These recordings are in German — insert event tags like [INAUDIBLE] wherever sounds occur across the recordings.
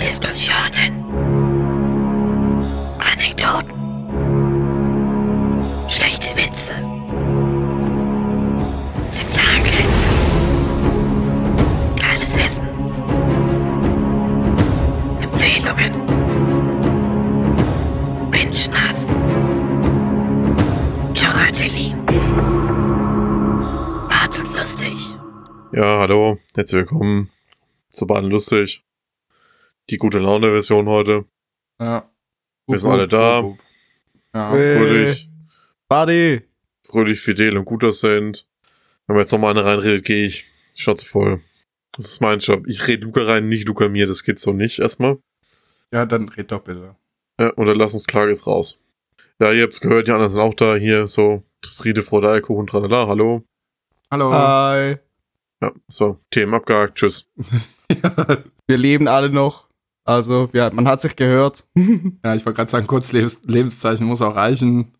Diskussionen. Anekdoten. Schlechte Witze. Tentakel. Geiles Essen. Empfehlungen. Menschenhass. Piraterie. Hart und lustig. Ja, hallo, herzlich willkommen zu Baden Lustig. Die gute Laune-Version heute. Ja. Wir sind alle da. Ja. Fröhlich, Buddy. fröhlich, fidel und gut aussehend. Wenn wir jetzt nochmal eine reinredet, gehe ich. Schnauze voll. Das ist mein Job. Ich rede Luca rein, nicht Luca mir. Das geht so nicht erstmal. Ja, dann red doch bitte. Ja, Unterlassungsklage ist raus. Ja, ihr habt's gehört, die anderen sind auch da. Hier so Friede, Freude, Eierkuchen, tralala. Hallo. Hallo. Hi. Ja, so, Themen abgehakt. Tschüss. [LAUGHS] [LAUGHS] Wir leben alle noch. Also, ja, man hat sich gehört. [LAUGHS] Ja, ich wollte gerade sagen, kurz Lebens Lebenszeichen muss auch reichen.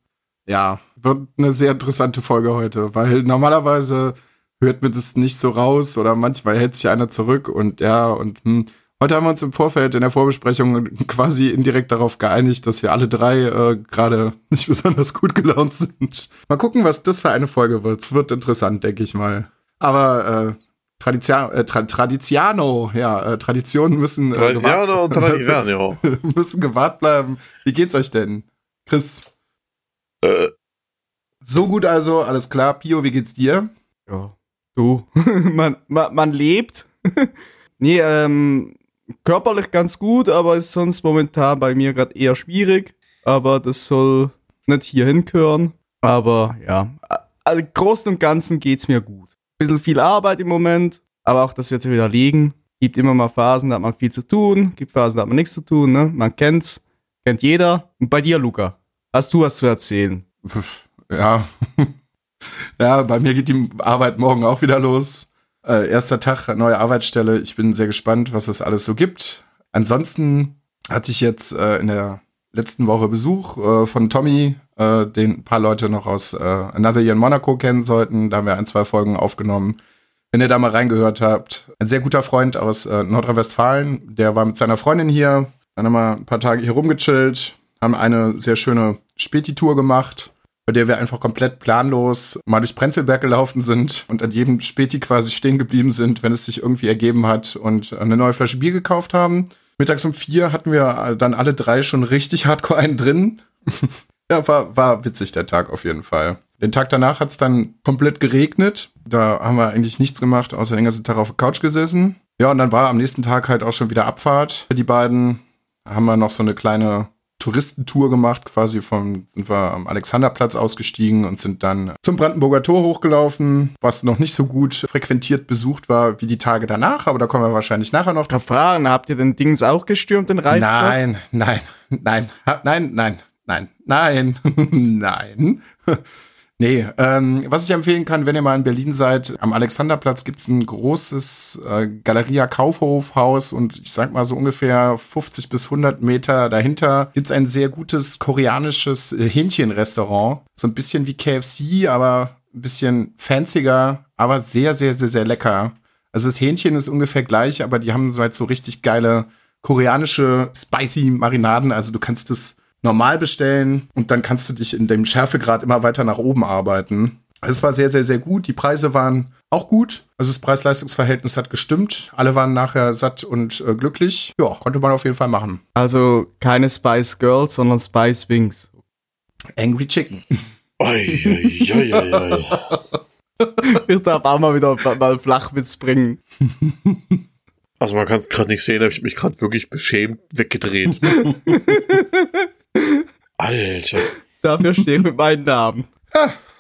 Ja, wird eine sehr interessante Folge heute, weil normalerweise hört man das nicht so raus oder manchmal hält sich einer zurück und ja, und hm. heute haben wir uns im Vorfeld in der Vorbesprechung quasi indirekt darauf geeinigt, dass wir alle drei äh, gerade [LAUGHS] nicht besonders gut gelaunt sind. Mal gucken, was das für eine Folge wird. Es wird interessant, denke ich mal. Aber äh, Tradizia äh, Tra Tradiziano, ja, äh, Traditionen müssen, äh, Tradiziano und Tradiziano. [LAUGHS] müssen gewahrt bleiben. Wie geht's euch denn? Chris? Äh. So gut also, alles klar. Pio, wie geht's dir? Ja. Du. [LAUGHS] man, man, man lebt. [LAUGHS] nee, ähm, körperlich ganz gut, aber ist sonst momentan bei mir gerade eher schwierig. Aber das soll nicht hier hingehören. Aber ja, also im Großen und Ganzen geht's mir gut. Bisschen viel Arbeit im Moment, aber auch das wird sich wieder liegen. Gibt immer mal Phasen, da hat man viel zu tun, gibt Phasen, da hat man nichts zu tun, ne? Man kennt's, kennt jeder. Und bei dir, Luca, hast du was zu erzählen? Ja. [LAUGHS] ja, bei mir geht die Arbeit morgen auch wieder los. Äh, erster Tag, neue Arbeitsstelle. Ich bin sehr gespannt, was es alles so gibt. Ansonsten hatte ich jetzt äh, in der letzten Woche Besuch äh, von Tommy, äh, den ein paar Leute noch aus äh, Another Year in Monaco kennen sollten. Da haben wir ein, zwei Folgen aufgenommen. Wenn ihr da mal reingehört habt, ein sehr guter Freund aus äh, Nordrhein-Westfalen, der war mit seiner Freundin hier, dann haben wir ein paar Tage hier rumgechillt, haben eine sehr schöne Späti-Tour gemacht, bei der wir einfach komplett planlos mal durch Prenzlberg gelaufen sind und an jedem Späti quasi stehen geblieben sind, wenn es sich irgendwie ergeben hat und eine neue Flasche Bier gekauft haben. Mittags um vier hatten wir dann alle drei schon richtig hardcore einen drin. [LAUGHS] ja, war, war witzig der Tag auf jeden Fall. Den Tag danach hat es dann komplett geregnet. Da haben wir eigentlich nichts gemacht, außer den ganzen Tag auf der Couch gesessen. Ja, und dann war am nächsten Tag halt auch schon wieder Abfahrt für die beiden. Haben wir noch so eine kleine Touristentour gemacht, quasi vom, sind wir am Alexanderplatz ausgestiegen und sind dann zum Brandenburger Tor hochgelaufen, was noch nicht so gut frequentiert besucht war wie die Tage danach, aber da kommen wir wahrscheinlich nachher noch Da fragen, habt ihr den Dings auch gestürmt, den Reichsplatz? Nein, nein, nein, nein, nein, [LAUGHS] nein, nein, nein. Nee, ähm, was ich empfehlen kann, wenn ihr mal in Berlin seid, am Alexanderplatz gibt's ein großes äh, Galeria Kaufhofhaus und ich sag mal so ungefähr 50 bis 100 Meter dahinter gibt's ein sehr gutes koreanisches äh, Hähnchenrestaurant. So ein bisschen wie KFC, aber ein bisschen fancier, aber sehr, sehr, sehr, sehr lecker. Also das Hähnchen ist ungefähr gleich, aber die haben so halt so richtig geile koreanische spicy Marinaden. Also du kannst es normal bestellen und dann kannst du dich in dem Schärfegrad immer weiter nach oben arbeiten. Es war sehr, sehr, sehr gut. Die Preise waren auch gut. Also das Preis-Leistungs-Verhältnis hat gestimmt. Alle waren nachher satt und äh, glücklich. Ja, konnte man auf jeden Fall machen. Also keine Spice Girls, sondern Spice Wings. Angry Chicken. Oi, oi, oi, oi, oi. [LAUGHS] Ich darf auch mal wieder mal Flachwitz bringen. Also man kann es gerade nicht sehen, aber ich hab mich gerade wirklich beschämt weggedreht. [LAUGHS] Alter. Dafür stehe ich mit meinem Namen.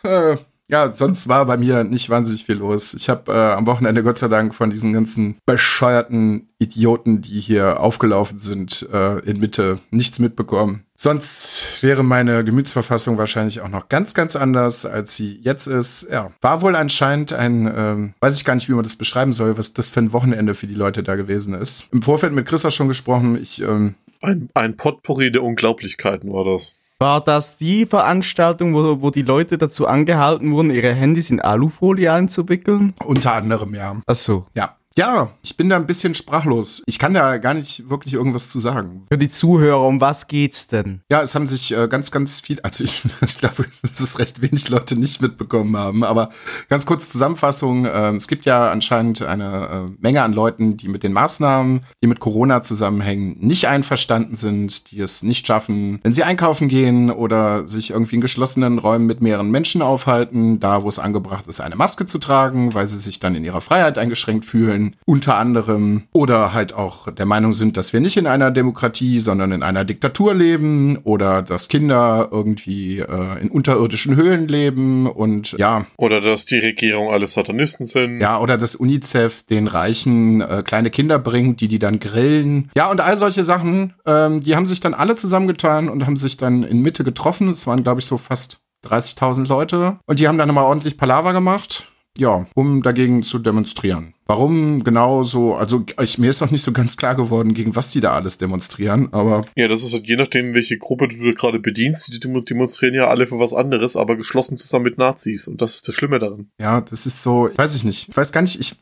Äh, ja, sonst war bei mir nicht wahnsinnig viel los. Ich habe äh, am Wochenende Gott sei Dank von diesen ganzen bescheuerten Idioten, die hier aufgelaufen sind, äh, in Mitte nichts mitbekommen. Sonst wäre meine Gemütsverfassung wahrscheinlich auch noch ganz, ganz anders, als sie jetzt ist. Ja, war wohl anscheinend ein, ähm, weiß ich gar nicht, wie man das beschreiben soll, was das für ein Wochenende für die Leute da gewesen ist. Im Vorfeld mit Chris auch schon gesprochen. Ich, ähm, Ein, ein Potpourri der Unglaublichkeiten war das. War das die Veranstaltung, wo, wo die Leute dazu angehalten wurden, ihre Handys in Alufolie einzuwickeln? unter anderem, ja. Ach so. Ja, Ja, ich bin da ein bisschen sprachlos. Ich kann da gar nicht wirklich irgendwas zu sagen. Für die Zuhörer, um was geht's denn? Ja, es haben sich äh, ganz, ganz viel, also ich, [LAUGHS] ich glaube, dass es recht wenig Leute nicht mitbekommen haben, aber ganz kurz Zusammenfassung. Äh, es gibt ja anscheinend eine äh, Menge an Leuten, die mit den Maßnahmen, die mit Corona zusammenhängen, nicht einverstanden sind, die es nicht schaffen, wenn sie einkaufen gehen oder sich irgendwie in geschlossenen Räumen mit mehreren Menschen aufhalten, da wo es angebracht ist, eine Maske zu tragen, weil sie sich dann in ihrer Freiheit eingeschränkt fühlen unter anderem oder halt auch der Meinung sind, dass wir nicht in einer Demokratie, sondern in einer Diktatur leben oder dass Kinder irgendwie äh, in unterirdischen Höhlen leben und ja. Oder dass die Regierung alle Satanisten sind. Ja, oder dass UNICEF den Reichen äh, kleine Kinder bringt, die die dann grillen. Ja, und all solche Sachen, ähm, die haben sich dann alle zusammengetan und haben sich dann in Mitte getroffen. Es waren, glaube ich, so fast 30.000 Leute. Und die haben dann mal ordentlich Palaver gemacht ja, um dagegen zu demonstrieren. Warum genau so, also ich, mir ist noch nicht so ganz klar geworden, gegen was die da alles demonstrieren, aber. Ja, das ist halt je nachdem, welche Gruppe du gerade bedienst, die demonstrieren ja alle für was anderes, aber geschlossen zusammen mit Nazis und das ist das Schlimme daran. Ja, das ist so, weiß ich nicht. Ich weiß gar nicht, ich,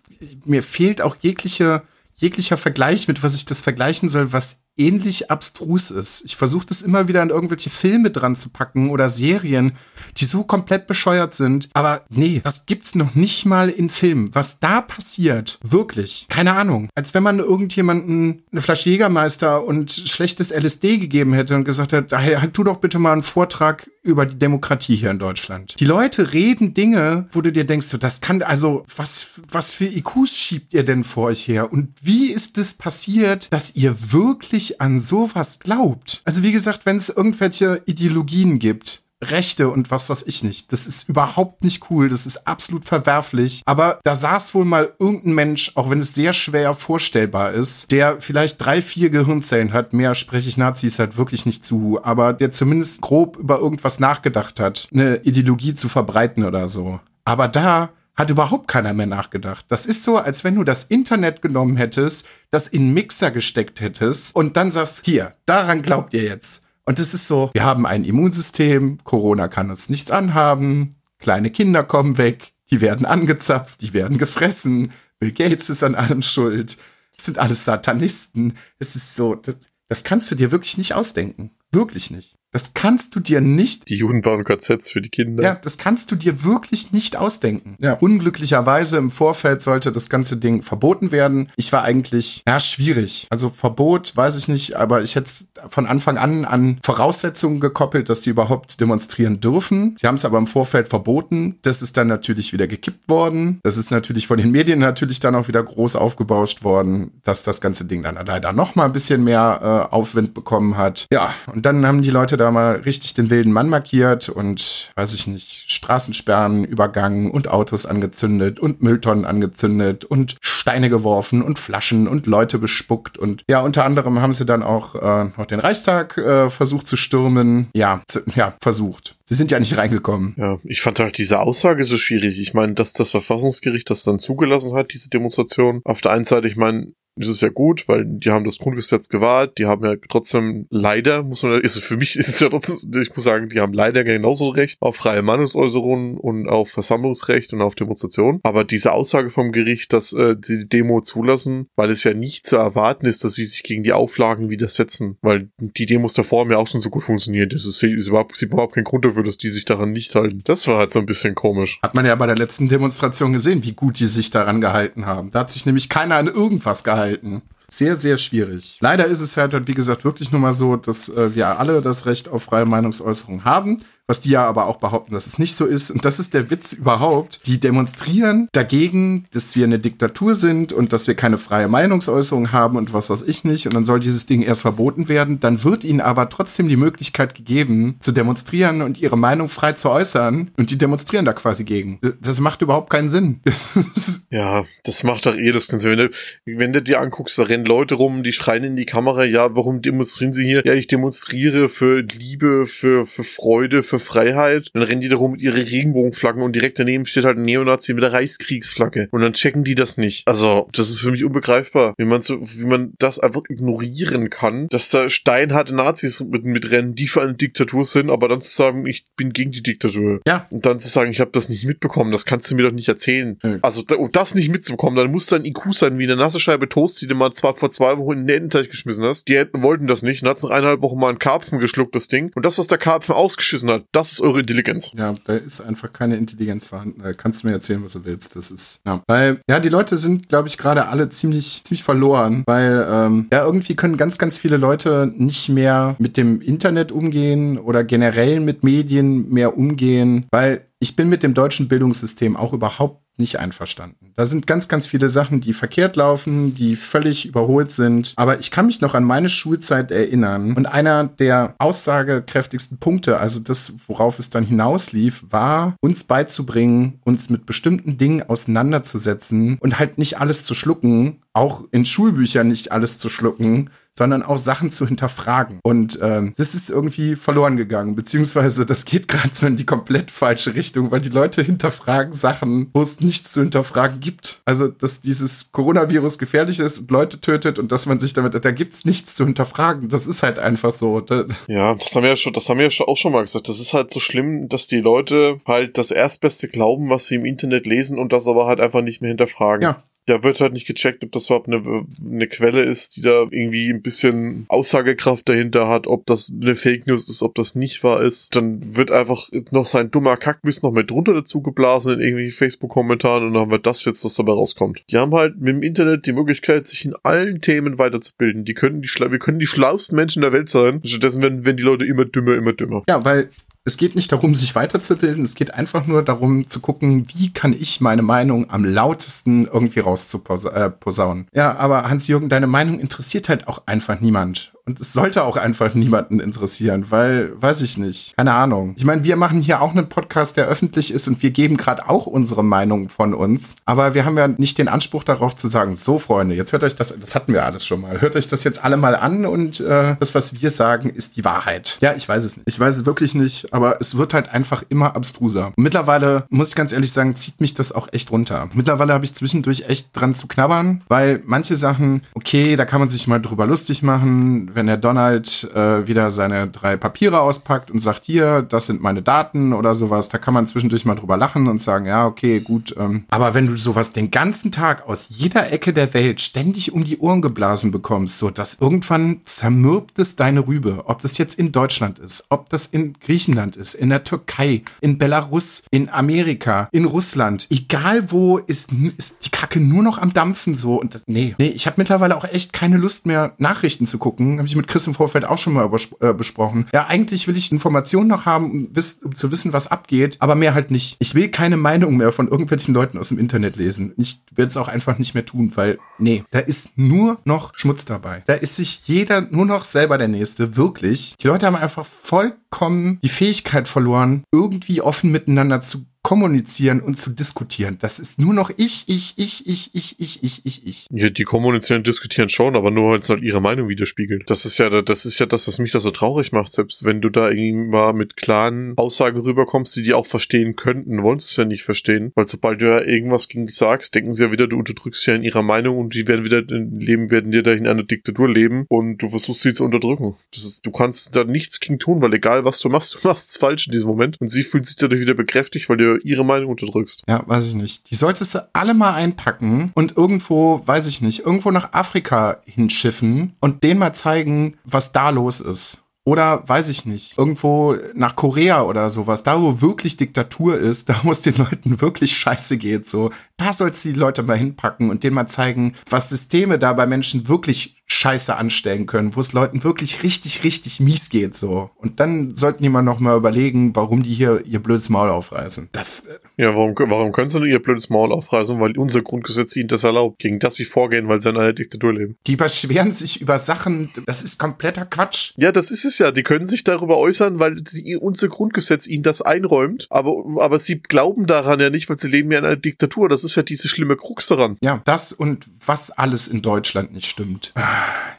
mir fehlt auch jegliche, jeglicher Vergleich, mit was ich das vergleichen soll, was ähnlich abstrus ist. Ich versuche das immer wieder an irgendwelche Filme dran zu packen oder Serien, die so komplett bescheuert sind. Aber nee, das gibt's noch nicht mal in Filmen. Was da passiert, wirklich, keine Ahnung. Als wenn man irgendjemanden eine Flasche Jägermeister und schlechtes LSD gegeben hätte und gesagt hey, halt tu doch bitte mal einen Vortrag über die Demokratie hier in Deutschland. Die Leute reden Dinge, wo du dir denkst, das kann, also, was, was für IQs schiebt ihr denn vor euch her? Und wie ist es das passiert, dass ihr wirklich wirklich an sowas glaubt. Also wie gesagt, wenn es irgendwelche Ideologien gibt, Rechte und was weiß ich nicht. Das ist überhaupt nicht cool, das ist absolut verwerflich. Aber da saß wohl mal irgendein Mensch, auch wenn es sehr schwer vorstellbar ist, der vielleicht drei, vier Gehirnzellen hat. Mehr spreche ich Nazis halt wirklich nicht zu, aber der zumindest grob über irgendwas nachgedacht hat, eine Ideologie zu verbreiten oder so. Aber da hat überhaupt keiner mehr nachgedacht. Das ist so, als wenn du das Internet genommen hättest, das in Mixer gesteckt hättest und dann sagst, hier, daran glaubt ihr jetzt. Und es ist so, wir haben ein Immunsystem, Corona kann uns nichts anhaben, kleine Kinder kommen weg, die werden angezapft, die werden gefressen, Bill Gates ist an allem schuld, es sind alles Satanisten. Es ist so, das, das kannst du dir wirklich nicht ausdenken. Wirklich nicht. Das kannst du dir nicht. Die Juden bauen KZs für die Kinder. Ja, das kannst du dir wirklich nicht ausdenken. Ja, unglücklicherweise im Vorfeld sollte das ganze Ding verboten werden. Ich war eigentlich, ja, schwierig. Also Verbot, weiß ich nicht, aber ich hätte von Anfang an an Voraussetzungen gekoppelt, dass die überhaupt demonstrieren dürfen. Sie haben es aber im Vorfeld verboten. Das ist dann natürlich wieder gekippt worden. Das ist natürlich von den Medien natürlich dann auch wieder groß aufgebauscht worden, dass das ganze Ding dann leider noch mal ein bisschen mehr äh, Aufwind bekommen hat. Ja, und dann haben die Leute da mal richtig den wilden Mann markiert und, weiß ich nicht, Straßensperren übergangen und Autos angezündet und Mülltonnen angezündet und Steine geworfen und Flaschen und Leute bespuckt und ja, unter anderem haben sie dann auch äh, noch den Reichstag äh, versucht zu stürmen. Ja, ja, versucht. Sie sind ja nicht reingekommen. Ja, ich fand halt diese Aussage so schwierig. Ich meine, dass das Verfassungsgericht das dann zugelassen hat, diese Demonstration. Auf der einen Seite, ich meine, das ist ja gut, weil die haben das Grundgesetz gewahrt, die haben ja trotzdem leider, muss man, ist für mich [LAUGHS] ist es ja trotzdem, ich muss sagen, die haben leider genauso Recht auf freie Meinungsäußerungen und auf Versammlungsrecht und auf Demonstration. Aber diese Aussage vom Gericht, dass äh, die Demo zulassen, weil es ja nicht zu erwarten ist, dass sie sich gegen die Auflagen widersetzen, weil die Demos davor haben ja auch schon so gut funktioniert. Das ist, ist überhaupt, sieht überhaupt keinen Grund dafür, dass die sich daran nicht halten. Das war halt so ein bisschen komisch. Hat man ja bei der letzten Demonstration gesehen, wie gut die sich daran gehalten haben. Da hat sich nämlich keiner an irgendwas gehalten halten. Sehr, sehr schwierig. Leider ist es halt, wie gesagt, wirklich nur mal so, dass äh, wir alle das Recht auf freie Meinungsäußerung haben was die ja aber auch behaupten, dass es nicht so ist. Und das ist der Witz überhaupt. Die demonstrieren dagegen, dass wir eine Diktatur sind und dass wir keine freie Meinungsäußerung haben und was weiß ich nicht. Und dann soll dieses Ding erst verboten werden. Dann wird ihnen aber trotzdem die Möglichkeit gegeben, zu demonstrieren und ihre Meinung frei zu äußern. Und die demonstrieren da quasi gegen. Das macht überhaupt keinen Sinn. [LAUGHS] ja, das macht doch eh das Ganze. Wenn du, wenn du dir anguckst, da rennen Leute rum, die schreien in die Kamera, ja, warum demonstrieren sie hier? Ja, ich demonstriere für Liebe, für, für Freude, für für Freiheit. Dann rennen die da rum mit ihren Regenbogenflaggen und direkt daneben steht halt ein Neonazi mit der Reichskriegsflagge. Und dann checken die das nicht. Also, das ist für mich unbegreifbar, wie man so, wie man das einfach ignorieren kann, dass da steinharte Nazis mit, mitrennen, die für eine Diktatur sind, aber dann zu sagen, ich bin gegen die Diktatur. Ja. Und dann zu sagen, ich habe das nicht mitbekommen, das kannst du mir doch nicht erzählen. Ja. Also, da, um das nicht mitzubekommen, dann muss dein IQ sein wie eine nasse Scheibe Toast, die du mal zwar vor zwei Wochen in den Ententeich geschmissen hast. Die wollten das nicht. Dann hat's nach eineinhalb Wochen mal einen Karpfen geschluckt, das Ding. Und das, was der Karpfen ausgeschissen hat, das ist eure Intelligenz. Ja, da ist einfach keine Intelligenz vorhanden. Da kannst du mir erzählen, was du willst. Das ist, ja. Weil, ja, die Leute sind, glaube ich, gerade alle ziemlich, ziemlich verloren, weil, ähm, ja, irgendwie können ganz, ganz viele Leute nicht mehr mit dem Internet umgehen oder generell mit Medien mehr umgehen, weil ich bin mit dem deutschen Bildungssystem auch überhaupt nicht einverstanden. Da sind ganz, ganz viele Sachen, die verkehrt laufen, die völlig überholt sind. Aber ich kann mich noch an meine Schulzeit erinnern. Und einer der aussagekräftigsten Punkte, also das, worauf es dann hinauslief, war, uns beizubringen, uns mit bestimmten Dingen auseinanderzusetzen und halt nicht alles zu schlucken, auch in Schulbüchern nicht alles zu schlucken, sondern auch Sachen zu hinterfragen. Und ähm, das ist irgendwie verloren gegangen, beziehungsweise das geht gerade so in die komplett falsche Richtung, weil die Leute hinterfragen Sachen, wo es nichts zu hinterfragen gibt. Also, dass dieses Coronavirus gefährlich ist und Leute tötet und dass man sich damit, da gibt's nichts zu hinterfragen. Das ist halt einfach so. Ja, das haben wir ja schon, das haben wir ja auch schon mal gesagt. Das ist halt so schlimm, dass die Leute halt das Erstbeste glauben, was sie im Internet lesen und das aber halt einfach nicht mehr hinterfragen. Ja. Da wird halt nicht gecheckt, ob das überhaupt eine, eine Quelle ist, die da irgendwie ein bisschen Aussagekraft dahinter hat, ob das eine Fake News ist, ob das nicht wahr ist. Dann wird einfach noch sein dummer Kackbiss noch mit drunter dazu geblasen in irgendwie Facebook-Kommentaren und dann haben wir das jetzt, was dabei rauskommt. Die haben halt mit dem Internet die Möglichkeit, sich in allen Themen weiterzubilden. Die können die, schla- wir können die schlauesten Menschen der Welt sein. Stattdessen werden, werden die Leute immer dümmer, immer dümmer. Ja, weil es geht nicht darum, sich weiterzubilden, es geht einfach nur darum zu gucken, wie kann ich meine Meinung am lautesten irgendwie rauszuposaunen. Ja, aber Hans-Jürgen, deine Meinung interessiert halt auch einfach niemand. Und es sollte auch einfach niemanden interessieren, weil, weiß ich nicht, keine Ahnung. Ich meine, wir machen hier auch einen Podcast, der öffentlich ist und wir geben gerade auch unsere Meinung von uns. Aber wir haben ja nicht den Anspruch darauf zu sagen, so Freunde, jetzt hört euch das, das hatten wir alles schon mal, hört euch das jetzt alle mal an und äh, das, was wir sagen, ist die Wahrheit. Ja, ich weiß es nicht. Ich weiß es wirklich nicht, aber es wird halt einfach immer abstruser. Mittlerweile, muss ich ganz ehrlich sagen, zieht mich das auch echt runter. Mittlerweile habe ich zwischendurch echt dran zu knabbern, weil manche Sachen, okay, da kann man sich mal drüber lustig machen, wenn der Donald äh, wieder seine drei Papiere auspackt und sagt, hier, das sind meine Daten oder sowas, da kann man zwischendurch mal drüber lachen und sagen, ja, okay, gut. Ähm, aber wenn du sowas den ganzen Tag aus jeder Ecke der Welt ständig um die Ohren geblasen bekommst, so dass irgendwann zermürbt es deine Rübe, ob das jetzt in Deutschland ist, ob das in Griechenland ist, in der Türkei, in Belarus, in Amerika, in Russland, egal wo, ist, ist die Kacke nur noch am Dampfen so. Und das, nee, nee, ich habe mittlerweile auch echt keine Lust mehr, Nachrichten zu gucken. Habe ich mit Chris im Vorfeld auch schon mal äh, besprochen. Ja, eigentlich will ich Informationen noch haben, um, wiss, um zu wissen, was abgeht, aber mehr halt nicht. Ich will keine Meinung mehr von irgendwelchen Leuten aus dem Internet lesen. Ich werde es auch einfach nicht mehr tun, weil, nee, da ist nur noch Schmutz dabei. Da ist sich jeder nur noch selber der Nächste, wirklich. Die Leute haben einfach vollkommen die Fähigkeit verloren, irgendwie offen miteinander zu kommunizieren und zu diskutieren. Das ist nur noch ich, ich, ich, ich, ich, ich, ich, ich, ich. Ja, die kommunizieren diskutieren schon, aber nur, weil es halt ihre Meinung widerspiegelt. Das ist ja, das ist ja das, was mich da so traurig macht. Selbst wenn du da irgendwie mal mit klaren Aussagen rüberkommst, die die auch verstehen könnten, wollen sie es ja nicht verstehen. Weil sobald du ja irgendwas gegen die sagst, denken sie ja wieder, du unterdrückst ja in ihrer Meinung und die werden wieder leben, werden dir da in einer Diktatur leben und du versuchst sie zu unterdrücken. Das ist, du kannst da nichts gegen tun, weil egal was du machst, [LAUGHS] du machst es falsch in diesem Moment. Und sie fühlt sich dadurch wieder bekräftigt, weil du ihre Meinung unterdrückst. Ja, weiß ich nicht. Die solltest du alle mal einpacken und irgendwo, weiß ich nicht, irgendwo nach Afrika hinschiffen und denen mal zeigen, was da los ist. Oder weiß ich nicht, irgendwo nach Korea oder sowas, da wo wirklich Diktatur ist, [LAUGHS] da wo es den Leuten wirklich scheiße geht, so, da sollst du die Leute mal hinpacken und denen mal zeigen, was Systeme da bei Menschen wirklich scheiße anstellen können, wo es Leuten wirklich richtig, richtig mies geht, so. Und dann sollten die mal noch mal überlegen, warum die hier ihr blödes Maul aufreißen. Das, äh, Ja, warum, warum können sie nur ihr blödes Maul aufreißen? Weil unser Grundgesetz ihnen das erlaubt, gegen das sie vorgehen, weil sie in einer Diktatur leben. Die beschweren sich über Sachen, das ist kompletter Quatsch. Ja, das ist es ja. Die können sich darüber äußern, weil sie, unser Grundgesetz ihnen das einräumt. Aber, aber sie glauben daran ja nicht, weil sie leben ja in einer Diktatur. Das ist ja diese schlimme Krux daran. Ja, das und was alles in Deutschland nicht stimmt.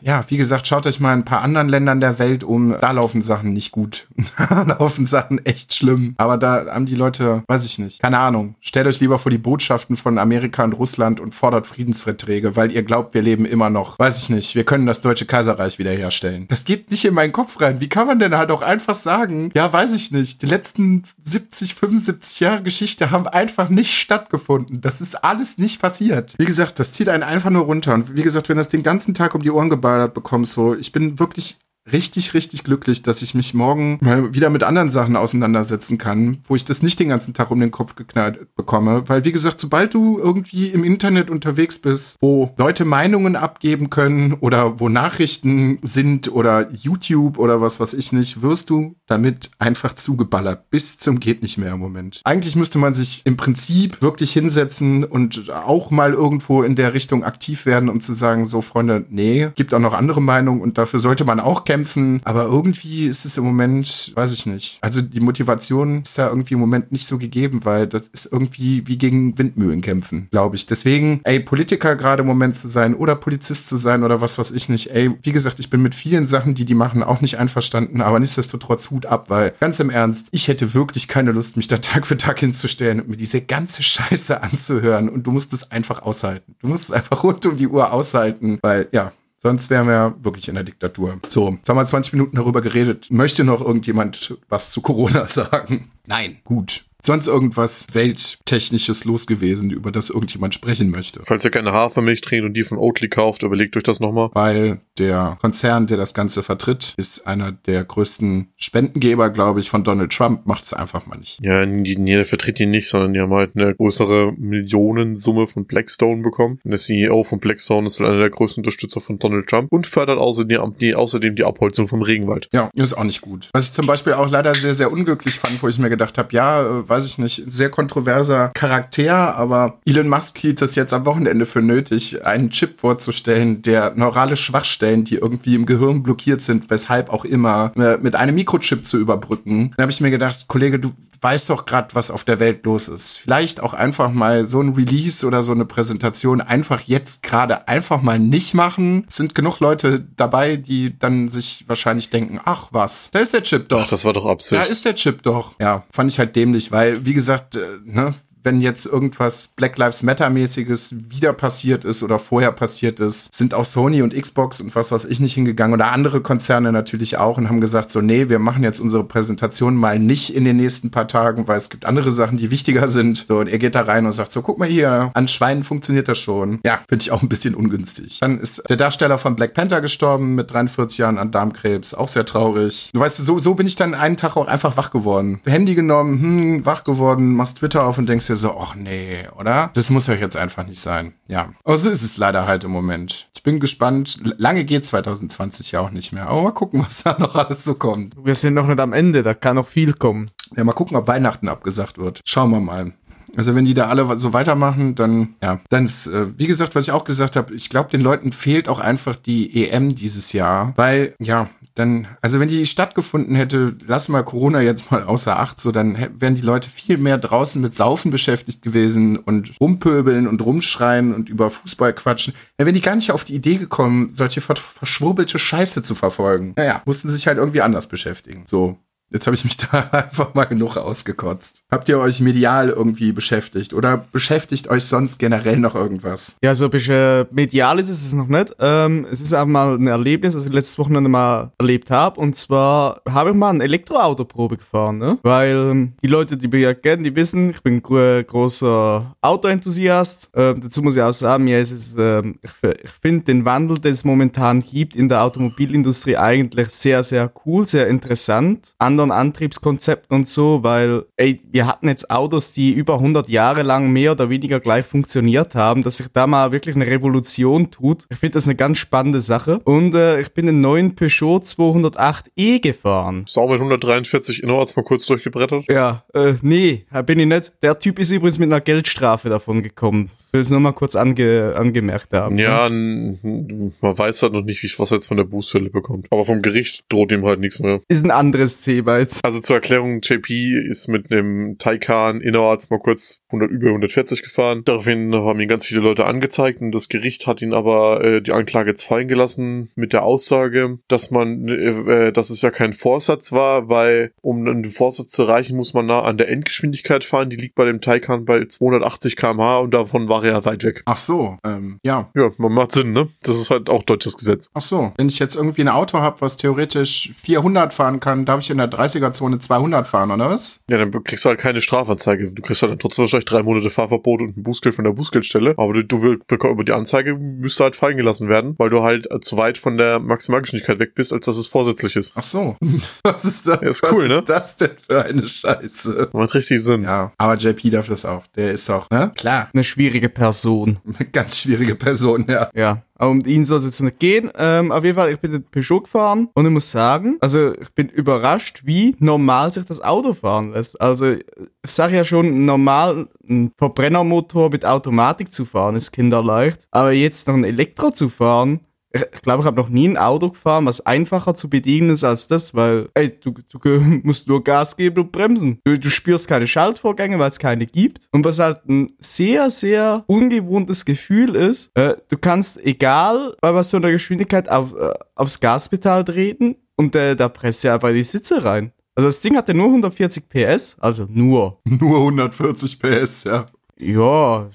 Ja, wie gesagt, schaut euch mal in ein paar anderen Ländern der Welt um. Da laufen Sachen nicht gut. [LAUGHS] da laufen Sachen echt schlimm. Aber da haben die Leute, weiß ich nicht, keine Ahnung. Stellt euch lieber vor die Botschaften von Amerika und Russland und fordert Friedensverträge, weil ihr glaubt, wir leben immer noch. Weiß ich nicht, wir können das Deutsche Kaiserreich wiederherstellen. Das geht nicht in meinen Kopf rein. Wie kann man denn halt auch einfach sagen, ja, weiß ich nicht, die letzten 70, 75 Jahre Geschichte haben einfach nicht stattgefunden. Das ist alles nicht passiert. Wie gesagt, das zieht einen einfach nur runter. Und wie gesagt, wenn das den ganzen Tag um die Ohren geballert bekommst, so, ich bin wirklich richtig, richtig glücklich, dass ich mich morgen mal wieder mit anderen Sachen auseinandersetzen kann, wo ich das nicht den ganzen Tag um den Kopf geknallt bekomme. Weil, wie gesagt, sobald du irgendwie im Internet unterwegs bist, wo Leute Meinungen abgeben können oder wo Nachrichten sind oder YouTube oder was weiß ich nicht, wirst du damit einfach zugeballert. Bis zum geht nicht mehr im Moment. Eigentlich müsste man sich im Prinzip wirklich hinsetzen und auch mal irgendwo in der Richtung aktiv werden, um zu sagen, so Freunde, nee, gibt auch noch andere Meinungen und dafür sollte man auch kämpfen kämpfen. Aber irgendwie ist es im Moment, weiß ich nicht. Also die Motivation ist da irgendwie im Moment nicht so gegeben, weil das ist irgendwie wie gegen Windmühlen kämpfen, glaube ich. Deswegen, ey, Politiker gerade im Moment zu sein oder Polizist zu sein oder was weiß ich nicht. Ey, wie gesagt, ich bin mit vielen Sachen, die die machen, auch nicht einverstanden, aber nichtsdestotrotz Hut ab, weil ganz im Ernst, ich hätte wirklich keine Lust, mich da Tag für Tag hinzustellen und mir diese ganze Scheiße anzuhören und du musst es einfach aushalten. Du musst es einfach rund um die Uhr aushalten, weil ja, Sonst wären wir wirklich in der Diktatur. So, jetzt haben wir 20 Minuten darüber geredet. Möchte noch irgendjemand was zu Corona [LAUGHS] sagen? Nein. Gut sonst irgendwas Welttechnisches los gewesen, über das irgendjemand sprechen möchte. Falls ihr keine Hafermilch trinkt und die von Oatly kauft, überlegt euch das nochmal. Weil der Konzern, der das Ganze vertritt, ist einer der größten Spendengeber, glaube ich, von Donald Trump. Macht es einfach mal nicht. Ja, nee, der vertritt ihn nicht, sondern die haben halt eine größere Millionensumme von Blackstone bekommen. Und der CEO von Blackstone ist halt einer der größten Unterstützer von Donald Trump und fördert außerdem die, außerdem die Abholzung vom Regenwald. Ja, ist auch nicht gut. Was ich zum Beispiel auch leider sehr, sehr unglücklich fand, wo ich mir gedacht habe, ja, äh, weiß ich nicht, sehr kontroverser Charakter, aber Elon Musk hielt es jetzt am Wochenende für nötig, einen Chip vorzustellen, der neurale Schwachstellen, die irgendwie im Gehirn blockiert sind, weshalb auch immer, äh, mit einem Mikrochip zu überbrücken. Da habe ich mir gedacht, Kollege, du weißt doch gerade, was auf der Welt los ist. Vielleicht auch einfach mal so ein Release oder so eine Präsentation einfach jetzt gerade einfach mal nicht machen. Es sind genug Leute dabei, die dann sich wahrscheinlich denken, ach was, da ist der Chip doch. Ach, das war doch Absicht. Da ist der Chip doch. Ja, fand ich halt dämlich, weil, wie gesagt, äh, ne, wenn jetzt irgendwas Black Lives Matter mäßiges wieder passiert ist oder vorher passiert ist, sind auch Sony und Xbox und was weiß ich nicht hingegangen oder andere Konzerne natürlich auch und haben gesagt so, nee, wir machen jetzt unsere Präsentation mal nicht in den nächsten paar Tagen, weil es gibt andere Sachen, die wichtiger sind. So, und er geht da rein und sagt so, guck mal hier, an Schweinen funktioniert das schon. Ja, finde ich auch ein bisschen ungünstig. Dann ist der Darsteller von Black Panther gestorben mit 43 Jahren an Darmkrebs, auch sehr traurig. Du weißt, so, so bin ich dann einen Tag auch einfach wach geworden. Handy genommen, hm, wach geworden, machst Twitter auf und denkst dir so, ach nee, oder? Das muss ja jetzt einfach nicht sein. Ja. Aber so ist es leider halt im Moment. Ich bin gespannt. Lange geht 2020 ja auch nicht mehr. Aber mal gucken, [LAUGHS] was da noch alles so kommt. Wir sind noch nicht am Ende, da kann noch viel kommen. Ja, mal gucken, ob Weihnachten abgesagt wird. Schauen wir mal. Also wenn die da alle so weitermachen, dann ja, dann ist äh, wie gesagt, was ich auch gesagt habe, ich glaube, den Leuten fehlt auch einfach die EM dieses Jahr, weil ja, dann, also wenn die stattgefunden hätte, lass mal Corona jetzt mal außer Acht, so dann wären die Leute viel mehr draußen mit Saufen beschäftigt gewesen und rumpöbeln und rumschreien und über Fußball quatschen. Dann wären die gar nicht auf die Idee gekommen, solche verschwurbelte Scheiße zu verfolgen. Naja, mussten sich halt irgendwie anders beschäftigen. So, Jetzt habe ich mich [LAUGHS] da einfach mal genug ausgekotzt. Habt ihr euch medial irgendwie beschäftigt oder beschäftigt euch sonst generell noch irgendwas? Ja, so ein bisschen medial ist es noch nicht. Ähm, es ist aber mal ein Erlebnis, das ich letztes Wochenende mal erlebt habe. Und zwar habe ich mal ein Elektroautoprobe gefahren, ne? Weil ähm, die Leute, die mich ja kennen, die wissen, ich bin ein großer Autoenthusiast. Ähm, dazu muss ich auch sagen, ist es, ähm, ich, ich finde den Wandel, den es momentan gibt in der Automobilindustrie eigentlich sehr, sehr cool, sehr interessant. An anderen Antriebskonzepten und so, weil ey, wir hatten jetzt Autos, die über 100 Jahre lang mehr oder weniger gleich funktioniert haben, dass sich da mal wirklich eine Revolution tut. Ich finde das eine ganz spannende Sache. Und äh, ich bin den neuen Peugeot 208e gefahren. Sau mit 143 innerorts mal kurz durchgebrettert? Ja, äh, nee, bin ich nicht. Der Typ ist übrigens mit einer Geldstrafe davon gekommen will es nur mal kurz ange angemerkt haben. Ja, n- man weiß halt noch nicht, wie was er jetzt von der Bußstelle bekommt. Aber vom Gericht droht ihm halt nichts mehr. Ist ein anderes Thema jetzt. Also zur Erklärung, JP ist mit einem Taycan innerorts mal kurz 100, über 140 gefahren. Daraufhin haben ihn ganz viele Leute angezeigt und das Gericht hat ihn aber äh, die Anklage jetzt fallen gelassen mit der Aussage, dass man, äh, äh, dass es ja kein Vorsatz war, weil um einen Vorsatz zu erreichen, muss man nah an der Endgeschwindigkeit fahren. Die liegt bei dem Taycan bei 280 km/h und davon war er ja weit weg. Ach so, ähm, ja. Ja, man macht Sinn, ne? Das ist halt auch deutsches Gesetz. Ach so, wenn ich jetzt irgendwie ein Auto habe, was theoretisch 400 fahren kann, darf ich in der 30er-Zone 200 fahren, oder was? Ja, dann kriegst du halt keine Strafanzeige. Du kriegst halt dann trotzdem wahrscheinlich drei Monate Fahrverbot und ein Bußgeld von der Bußgeldstelle. Aber du, du wirst- über die Anzeige müsste halt fallen gelassen werden, weil du halt äh, zu weit von der Maximalgeschwindigkeit weg bist, als dass es vorsätzlich ist. Ach so. [LAUGHS] Was ist das? Ja, ist was cool, ist ne? das denn für eine Scheiße? Macht richtig Sinn. Ja, aber JP darf das auch. Der ist doch, ne? Klar. Eine schwierige Person. Eine [LAUGHS] ganz schwierige Person, ja. Ja, aber um ihn soll es jetzt nicht gehen. Ähm, auf jeden Fall, ich bin den Peugeot gefahren und ich muss sagen, also ich bin überrascht, wie normal sich das Auto fahren lässt. Also ich sage ja schon, normal ein Verbrennermotor mit Automatik zu fahren ist kinderleicht, aber jetzt noch ein Elektro zu fahren, ich glaube, ich habe noch nie ein Auto gefahren, was einfacher zu bedienen ist als das, weil ey, du, du [LAUGHS] musst nur Gas geben und bremsen. Du, du spürst keine Schaltvorgänge, weil es keine gibt. Und was halt ein sehr, sehr ungewohntes Gefühl ist, äh, du kannst, egal bei was für einer Geschwindigkeit, auf, äh, aufs Gaspedal treten und äh, da presst ja einfach die Sitze rein. Also das Ding hatte nur 140 PS, also nur. Nur 140 PS, ja. Ja,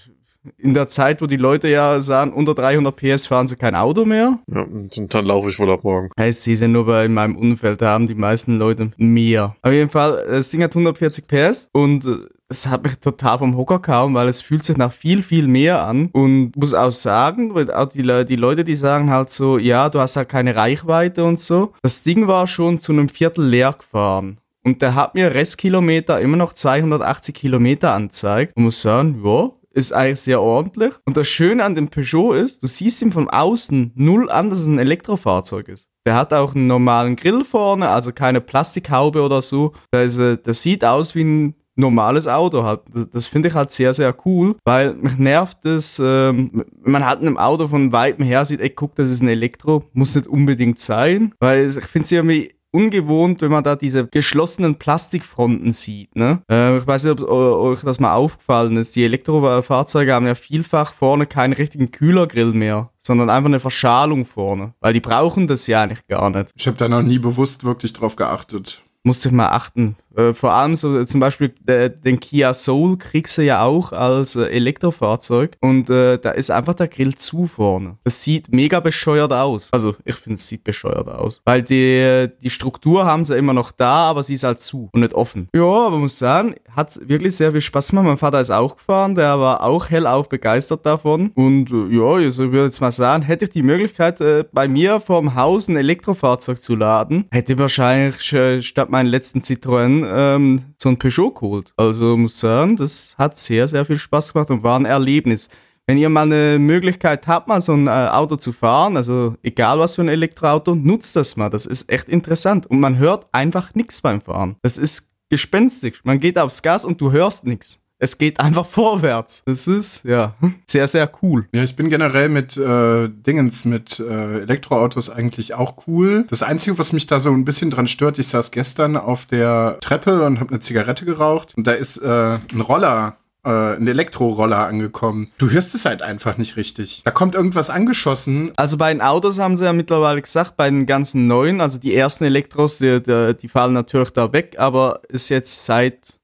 in der Zeit, wo die Leute ja sagen, unter 300 PS fahren sie kein Auto mehr. Ja, und dann laufe ich wohl ab morgen. Hey, sie sind nur bei in meinem Umfeld, da haben die meisten Leute mehr. Auf jeden Fall, das Ding hat 140 PS und äh, es hat mich total vom Hocker gehauen, weil es fühlt sich nach viel, viel mehr an und muss auch sagen, auch die, Le- die Leute, die sagen halt so, ja, du hast halt keine Reichweite und so. Das Ding war schon zu einem Viertel leer gefahren. Und der hat mir Restkilometer immer noch 280 Kilometer anzeigt. Und muss sagen, ja, ist eigentlich sehr ordentlich. Und das Schöne an dem Peugeot ist, du siehst ihm von außen null an, dass es ein Elektrofahrzeug ist. Der hat auch einen normalen Grill vorne, also keine Plastikhaube oder so. Das, äh, das sieht aus wie ein normales Auto halt. Das, finde ich halt sehr, sehr cool, weil mich nervt es, ähm, man halt in einem Auto von weitem her sieht, ey, guck, das ist ein Elektro, muss nicht unbedingt sein, weil ich finde es irgendwie ungewohnt, wenn man da diese geschlossenen Plastikfronten sieht. Ne? Äh, ich weiß nicht, ob euch das mal aufgefallen ist. Die Elektrofahrzeuge haben ja vielfach vorne keinen richtigen Kühlergrill mehr, sondern einfach eine Verschalung vorne, weil die brauchen das ja eigentlich gar nicht. Ich habe da noch nie bewusst wirklich drauf geachtet. Musst du mal achten. Äh, vor allem so äh, zum Beispiel äh, den Kia Soul kriegst du ja auch als äh, Elektrofahrzeug und äh, da ist einfach der Grill zu vorne. Das sieht mega bescheuert aus. Also ich finde es sieht bescheuert aus, weil die die Struktur haben sie immer noch da, aber sie ist halt zu und nicht offen. Ja, aber muss sagen, hat wirklich sehr viel Spaß gemacht. Mein Vater ist auch gefahren, der war auch hellauf begeistert davon und äh, ja, ich würde jetzt mal sagen, hätte ich die Möglichkeit äh, bei mir vorm Haus ein Elektrofahrzeug zu laden, hätte ich wahrscheinlich äh, statt meinen letzten Citroën ähm, so ein Peugeot geholt. Also muss sagen, das hat sehr, sehr viel Spaß gemacht und war ein Erlebnis. Wenn ihr mal eine Möglichkeit habt, mal so ein äh, Auto zu fahren, also egal was für ein Elektroauto, nutzt das mal. Das ist echt interessant. Und man hört einfach nichts beim Fahren. Das ist gespenstisch. Man geht aufs Gas und du hörst nichts. Es geht einfach [LAUGHS] vorwärts. Das ist, ja, sehr, sehr cool. Ja, ich bin generell mit äh, Dingens, mit äh, Elektroautos eigentlich auch cool. Das Einzige, was mich da so ein bisschen dran stört, ich saß gestern auf der Treppe und habe eine Zigarette geraucht und da ist äh, ein Roller äh, ein Elektroroller angekommen. Du hörst es halt einfach nicht richtig. Da kommt irgendwas angeschossen. Also bei den Autos haben sie ja mittlerweile gesagt, bei den ganzen neuen, also die ersten Elektros, die, die, die fallen natürlich da weg, aber ist jetzt seit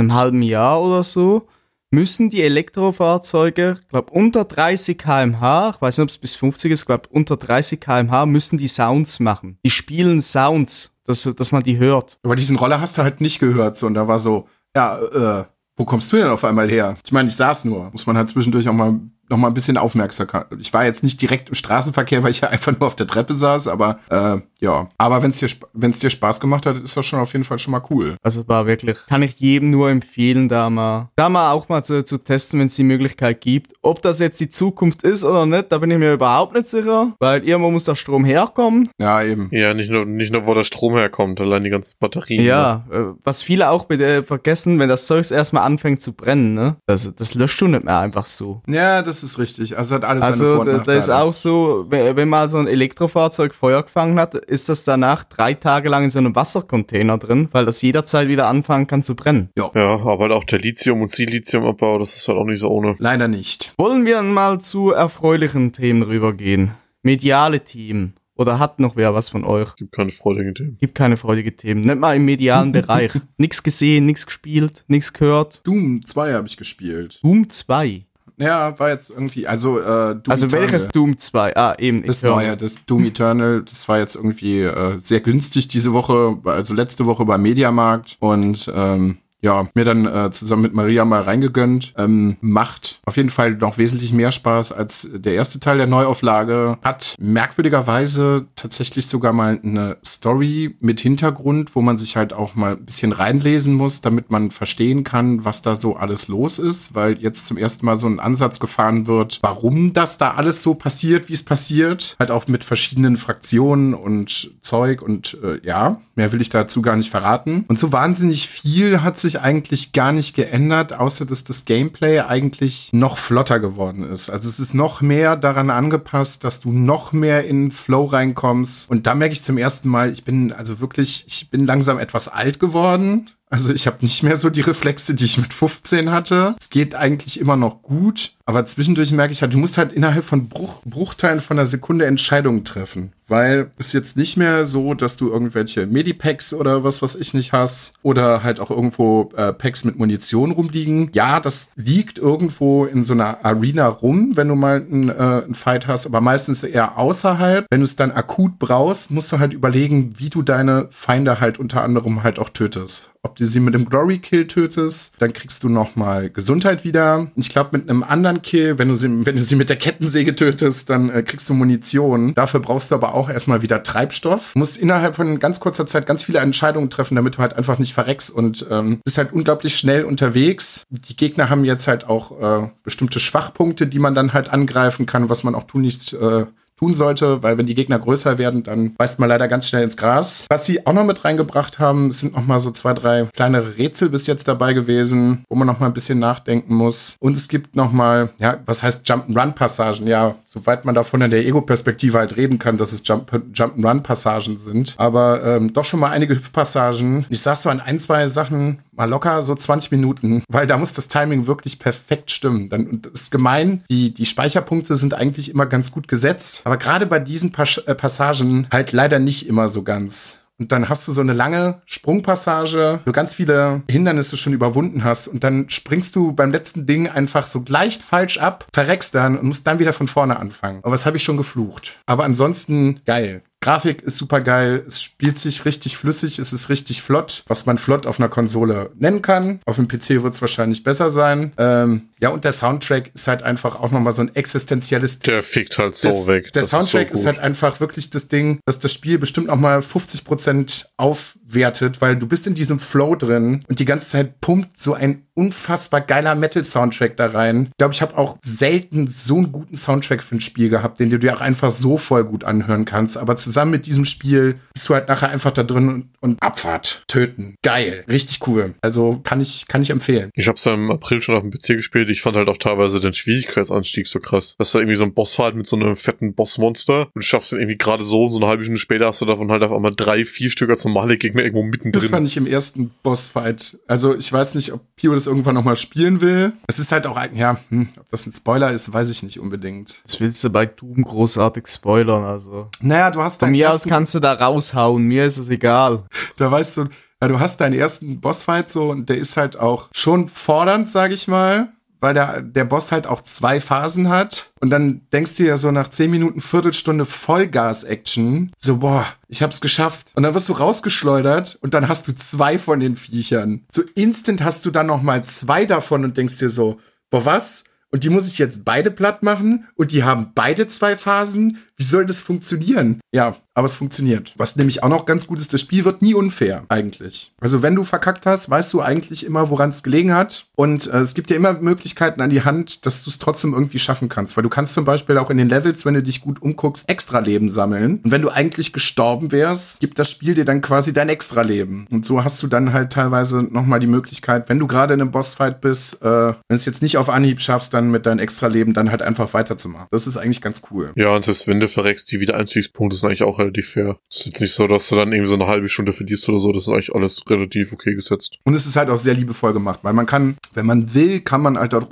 einem halben Jahr oder so, müssen die Elektrofahrzeuge, glaube unter 30 km/h, ich weiß nicht, ob es bis 50 ist, glaube unter 30 km/h müssen die Sounds machen. Die spielen Sounds, dass, dass man die hört. Aber diesen Roller hast du halt nicht gehört. So, und da war so, ja, äh, wo kommst du denn auf einmal her? Ich meine, ich saß nur. Muss man halt zwischendurch auch mal noch mal ein bisschen aufmerksamer. Ich war jetzt nicht direkt im Straßenverkehr, weil ich ja einfach nur auf der Treppe saß, aber äh, ja. Aber wenn es dir, wenn es dir Spaß gemacht hat, ist das schon auf jeden Fall schon mal cool. Also war wirklich, kann ich jedem nur empfehlen, da mal, da mal auch mal zu, zu testen, wenn es die Möglichkeit gibt. Ob das jetzt die Zukunft ist oder nicht, da bin ich mir überhaupt nicht sicher, weil irgendwo muss der Strom herkommen. Ja, eben. Ja, nicht nur, nicht nur, wo der Strom herkommt, allein die ganzen Batterien. ne? Ja, äh, was viele auch äh, vergessen, wenn das Zeugs erstmal anfängt zu brennen, ne? Das, das löscht du nicht mehr einfach so. Ja, das ist richtig. Also hat alles seine Vor- Also da, ist auch so, wenn mal so ein Elektrofahrzeug Feuer gefangen hat, ist das danach drei Tage lang in so einem Wassercontainer drin, weil das jederzeit wieder anfangen kann zu brennen. Ja, aber halt auch der Lithium- und Siliziumabbau, das ist halt auch nicht so ohne. Leider nicht. Wollen wir mal zu erfreulichen Themen rübergehen? Mediale Themen. Oder hat noch wer was von euch? Gibt keine freudigen Themen. Gibt keine freudige Themen. Nicht mal im medialen Bereich. [LAUGHS] Nix gesehen, nix gespielt, nix gehört. Doom 2 habe ich gespielt. Doom 2. Ja, war jetzt irgendwie, also äh, Doom Also Eternal. welches Doom 2? Ah, eben. Das Eternal. neue, das Doom Eternal, das war jetzt irgendwie äh, sehr günstig diese Woche, also letzte Woche beim Mediamarkt und ähm, ja, mir dann äh, zusammen mit Maria mal reingegönnt. Ähm, macht auf jeden Fall noch wesentlich mehr Spaß als der erste Teil der Neuauflage. Hat merkwürdigerweise tatsächlich sogar mal eine Story mit Hintergrund, wo man sich halt auch mal ein bisschen reinlesen muss, damit man verstehen kann, was da so alles los ist, weil jetzt zum ersten Mal so ein Ansatz gefahren wird, warum das da alles so passiert, wie es passiert. Halt auch mit verschiedenen Fraktionen und Zeug und äh, ja, mehr will ich dazu gar nicht verraten. Und so wahnsinnig viel hat sich eigentlich gar nicht geändert, außer dass das Gameplay eigentlich noch flotter geworden ist. Also es ist noch mehr daran angepasst, dass du noch mehr in Flow reinkommst. Und da merke ich zum ersten Mal, ich bin also wirklich, ich bin langsam etwas alt geworden. Also ich habe nicht mehr so die Reflexe, die ich mit 15 hatte. Es geht eigentlich immer noch gut, aber zwischendurch merke ich halt, du musst halt innerhalb von Bruch, Bruchteilen von einer Sekunde Entscheidungen treffen. Weil es jetzt nicht mehr so, dass du irgendwelche Medipacks oder was, was ich nicht hast oder halt auch irgendwo äh, Packs mit Munition rumliegen. Ja, das liegt irgendwo in so einer Arena rum, wenn du mal einen, äh, Fight hast, aber meistens eher außerhalb. Wenn du es dann akut brauchst, musst du halt überlegen, wie du deine Feinde halt unter anderem halt auch tötest. Ob du sie mit dem Glory Kill tötest, dann kriegst du noch mal Gesundheit wieder. Ich glaube mit einem anderen Kill, wenn du sie, wenn du sie mit der Kettensäge tötest, dann äh, kriegst du Munition. Dafür brauchst du aber auch erstmal wieder Treibstoff. Musst innerhalb von ganz kurzer Zeit ganz viele Entscheidungen treffen, damit du halt einfach nicht verreckst und ähm, bist halt unglaublich schnell unterwegs. Die Gegner haben jetzt halt auch äh, bestimmte Schwachpunkte, die man dann halt angreifen kann, was man auch tun nicht äh, tun sollte, weil wenn die Gegner größer werden, dann beißt man leider ganz schnell ins Gras. Was sie auch noch mit reingebracht haben, sind noch mal so zwei, drei kleinere Rätsel bis jetzt dabei gewesen, wo man noch mal ein bisschen nachdenken muss. Und es gibt noch mal, ja, was heißt Jump-and-Run-Passagen? Ja, soweit man davon in der Ego-Perspektive halt reden kann, dass es Jump- Jump-and-Run-Passagen sind. Aber ähm, doch schon mal einige Hüpfpassagen. Ich saß so an ein, zwei Sachen mal locker so 20 Minuten, weil da muss das Timing wirklich perfekt stimmen. Dann, und das ist gemein, die, die Speicherpunkte sind eigentlich immer ganz gut gesetzt, aber gerade bei diesen Pas äh, Passagen halt leider nicht immer so ganz. Und dann hast du so eine lange Sprungpassage, wo du ganz viele Hindernisse schon überwunden hast. Und dann springst du beim letzten Ding einfach so leicht falsch ab, verreckst dann und musst dann wieder von vorne anfangen. Aber das habe ich schon geflucht. Aber ansonsten geil. Grafik ist super geil, es spielt sich richtig flüssig, es ist richtig flott, was man flott auf einer Konsole nennen kann. Auf dem PC wird es wahrscheinlich besser sein. Ähm, ja, und der Soundtrack ist halt einfach auch nochmal so ein existenzielles Der fickt halt so das, weg. Der Das Soundtrack so ist, halt einfach wirklich das Ding, dass das Spiel bestimmt noch mal 50% aufwertet, weil du bist in diesem Flow drin und die ganze Zeit pumpt so ein unfassbar geiler Metal-Soundtrack da rein. Ich glaube, ich habe auch selten so einen guten Soundtrack für ein Spiel gehabt, den du dir auch einfach so voll gut anhören kannst. Aber zusammen mit diesem Spiel bist du halt nachher einfach da drin und, und Abfahrt, töten. Geil. Richtig cool. Also kann ich, kann ich empfehlen. Ich hab's ja im April schon auf dem PC gespielt. Ich fand halt auch teilweise den Schwierigkeitsanstieg so krass. Dass da irgendwie so ein Boss halt mit so einem fetten Bossmonster und du schaffst den irgendwie gerade so und so eine halbe Stunde später hast du davon halt auf einmal drei, vier Stück als normale Gegner irgendwo Das mittendrin. fand ich im ersten Bossfight. Also ich weiß nicht, ob Pio das irgendwann noch mal spielen will. Es ist halt auch ein, ja, hm, ob das ein Spoiler ist, weiß ich nicht unbedingt. Was willst du bei Doom großartig spoilern? Also. Naja, du hast Von deinen mir aus ersten, kannst du da raushauen, mir ist es egal. da weißt du, ja, du hast deinen ersten Bossfight so und der ist halt auch schon fordernd, sag ich mal. Weil der, der Boss halt auch zwei Phasen hat. Und dann denkst du ja so nach zehn Minuten, Viertelstunde Vollgas-Action, so, boah, ich hab's geschafft. Und dann wirst du rausgeschleudert und dann hast du zwei von den Viechern. So instant hast du dann noch mal zwei davon und denkst dir so, boah, was? und die muss ich jetzt beide platt machen und die haben beide zwei Phasen. Wie soll das funktionieren? Ja, aber es funktioniert. Was nämlich auch noch ganz gut ist, das Spiel wird nie unfair, eigentlich. Also wenn du verkackt hast, weißt du eigentlich immer, woran es gelegen hat. Und äh, es gibt dir immer Möglichkeiten an die Hand, dass du es trotzdem irgendwie schaffen kannst. Weil du kannst zum Beispiel auch in den Levels, wenn du dich gut umguckst, Extra-Leben sammeln. Und wenn du eigentlich gestorben wärst, gibt das Spiel dir dann quasi dein Extra-Leben. Und so hast du dann halt teilweise nochmal die Möglichkeit, wenn du gerade in einem Bossfight bist, äh, wenn es jetzt nicht auf Anhieb schaffst, dann mit deinem Extra-Leben dann halt einfach weiterzumachen. Das ist eigentlich ganz cool. Ja, und wenn du verreckst, die Wiedereinstiegspunkte sind eigentlich auch relativ fair. Es ist jetzt nicht so, dass du dann irgendwie so eine halbe Stunde verlierst oder so. Das ist eigentlich alles relativ okay gesetzt. Und es ist halt auch sehr liebevoll gemacht, weil man kann, wenn man will, kann man halt auch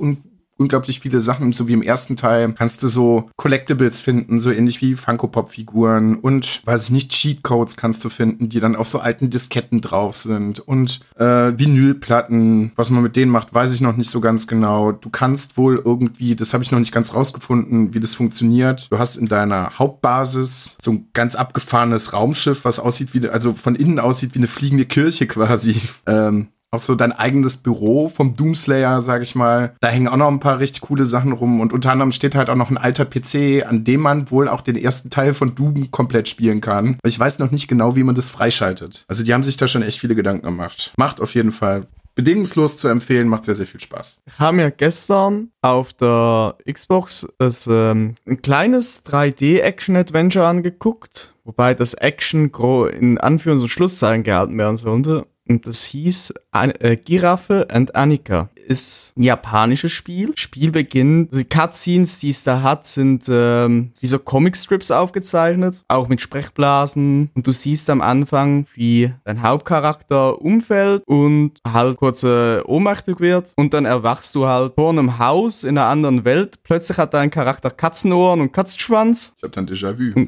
unglaublich viele Sachen, so wie im ersten Teil, kannst du so Collectibles finden, so ähnlich wie Funko-Pop-Figuren und, weiß ich nicht, Cheatcodes kannst du finden, die dann auf so alten Disketten drauf sind und äh, Vinylplatten, was man mit denen macht, weiß ich noch nicht so ganz genau. Du kannst wohl irgendwie, das habe ich noch nicht ganz rausgefunden, wie das funktioniert. Du hast in deiner Hauptbasis so ein ganz abgefahrenes Raumschiff, was aussieht wie, also von innen aussieht wie eine fliegende Kirche [LAUGHS] quasi. Ähm, auch so dein eigenes Büro vom Doomslayer, sag ich mal. Da hängen auch noch ein paar richtig coole Sachen rum und unter anderem steht halt auch noch ein alter PC, an dem man wohl auch den ersten Teil von Doom komplett spielen kann. Ich weiß noch nicht genau, wie man das freischaltet. Also die haben sich da schon echt viele Gedanken gemacht. Macht auf jeden Fall bedingungslos zu empfehlen, macht sehr, sehr viel Spaß. Ich habe mir gestern auf der Xbox das, ähm, ein kleines 3D-Action-Adventure angeguckt, wobei das Action in Anführungs- und Schlusszeichen gehalten werden sollte. Und das hieß äh, Giraffe and Annika. Ist ein japanisches Spiel. Spielbeginn, die Cutscenes, die es da hat, sind ähm, wie so Comicstrips aufgezeichnet, auch mit Sprechblasen. Und du siehst am Anfang, wie dein Hauptcharakter umfällt und halt kurz äh, ohnmächtig wird. Und dann erwachst du halt vor einem Haus in einer anderen Welt. Plötzlich hat dein Charakter Katzenohren und Katzenschwanz. Ich hab dann Déjà-vu. [LAUGHS]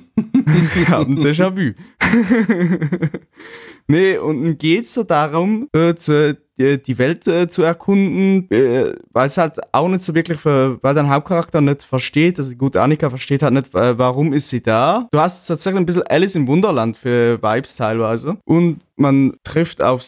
ja, ein Déjà-vu. [LAUGHS] Nee, und dann geht's so darum, äh, zu, die, die Welt äh, zu erkunden, äh, weil es halt auch nicht so wirklich, für, weil dein Hauptcharakter nicht versteht, also gut, Annika versteht halt nicht, äh, warum ist sie da. Du hast tatsächlich ein bisschen Alice im Wunderland für Vibes teilweise. Und man trifft auf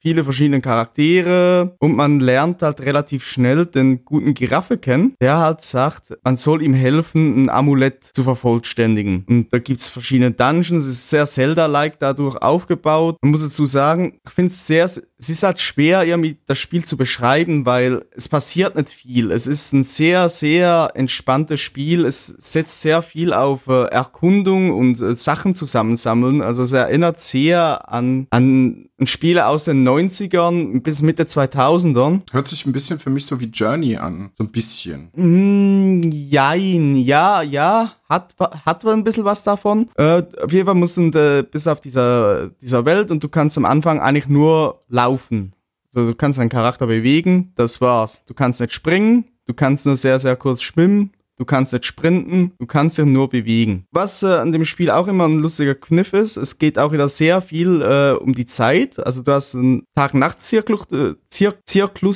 viele verschiedene Charaktere und man lernt halt relativ schnell den guten Giraffe kennen, der halt sagt, man soll ihm helfen, ein Amulett zu vervollständigen. Und da gibt's verschiedene Dungeons, es ist sehr Zelda-like dadurch aufgebaut. Man muss dazu sagen, ich finde es sehr, es ist halt schwer, irgendwie das Spiel zu beschreiben, weil es passiert nicht viel. Es ist ein sehr, sehr entspanntes Spiel. Es setzt sehr viel auf äh, Erkundung und äh, Sachen zusammensammeln. Also es erinnert sehr an an ein Spiel aus den 90ern bis Mitte 2000ern. Hört sich ein bisschen für mich so wie Journey an. So ein bisschen. Mm, jein, ja, ja. Hat, hat ein bisschen was davon. Äh, auf jeden Fall musst du äh, bis auf dieser, dieser Welt und du kannst am Anfang eigentlich nur laufen. Also du kannst deinen Charakter bewegen, das war's. Du kannst nicht springen, du kannst nur sehr, sehr kurz schwimmen Du kannst nicht sprinten, du kannst dich nur bewegen. Was äh, an dem Spiel auch immer ein lustiger Kniff ist, es geht auch wieder sehr viel äh, um die Zeit. Also du hast einen Tag-Nacht-Zirklus äh, Zir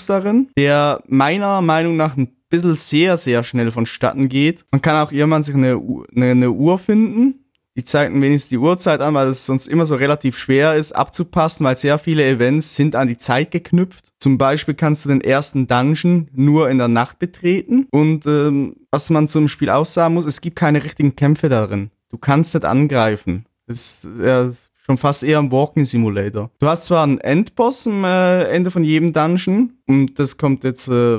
darin, der meiner Meinung nach ein bisschen sehr, sehr schnell vonstatten geht. Man kann auch irgendwann sich eine, eine, eine Uhr finden, die zeigten wenigstens die Uhrzeit an, weil es sonst immer so relativ schwer ist abzupassen, weil sehr viele Events sind an die Zeit geknüpft. Zum Beispiel kannst du den ersten Dungeon nur in der Nacht betreten und ähm, was man zum Spiel auch sagen muss, es gibt keine richtigen Kämpfe darin. Du kannst nicht angreifen. Das ist äh, schon fast eher ein Walking Simulator. Du hast zwar einen Endboss am äh, Ende von jedem Dungeon und das kommt jetzt äh,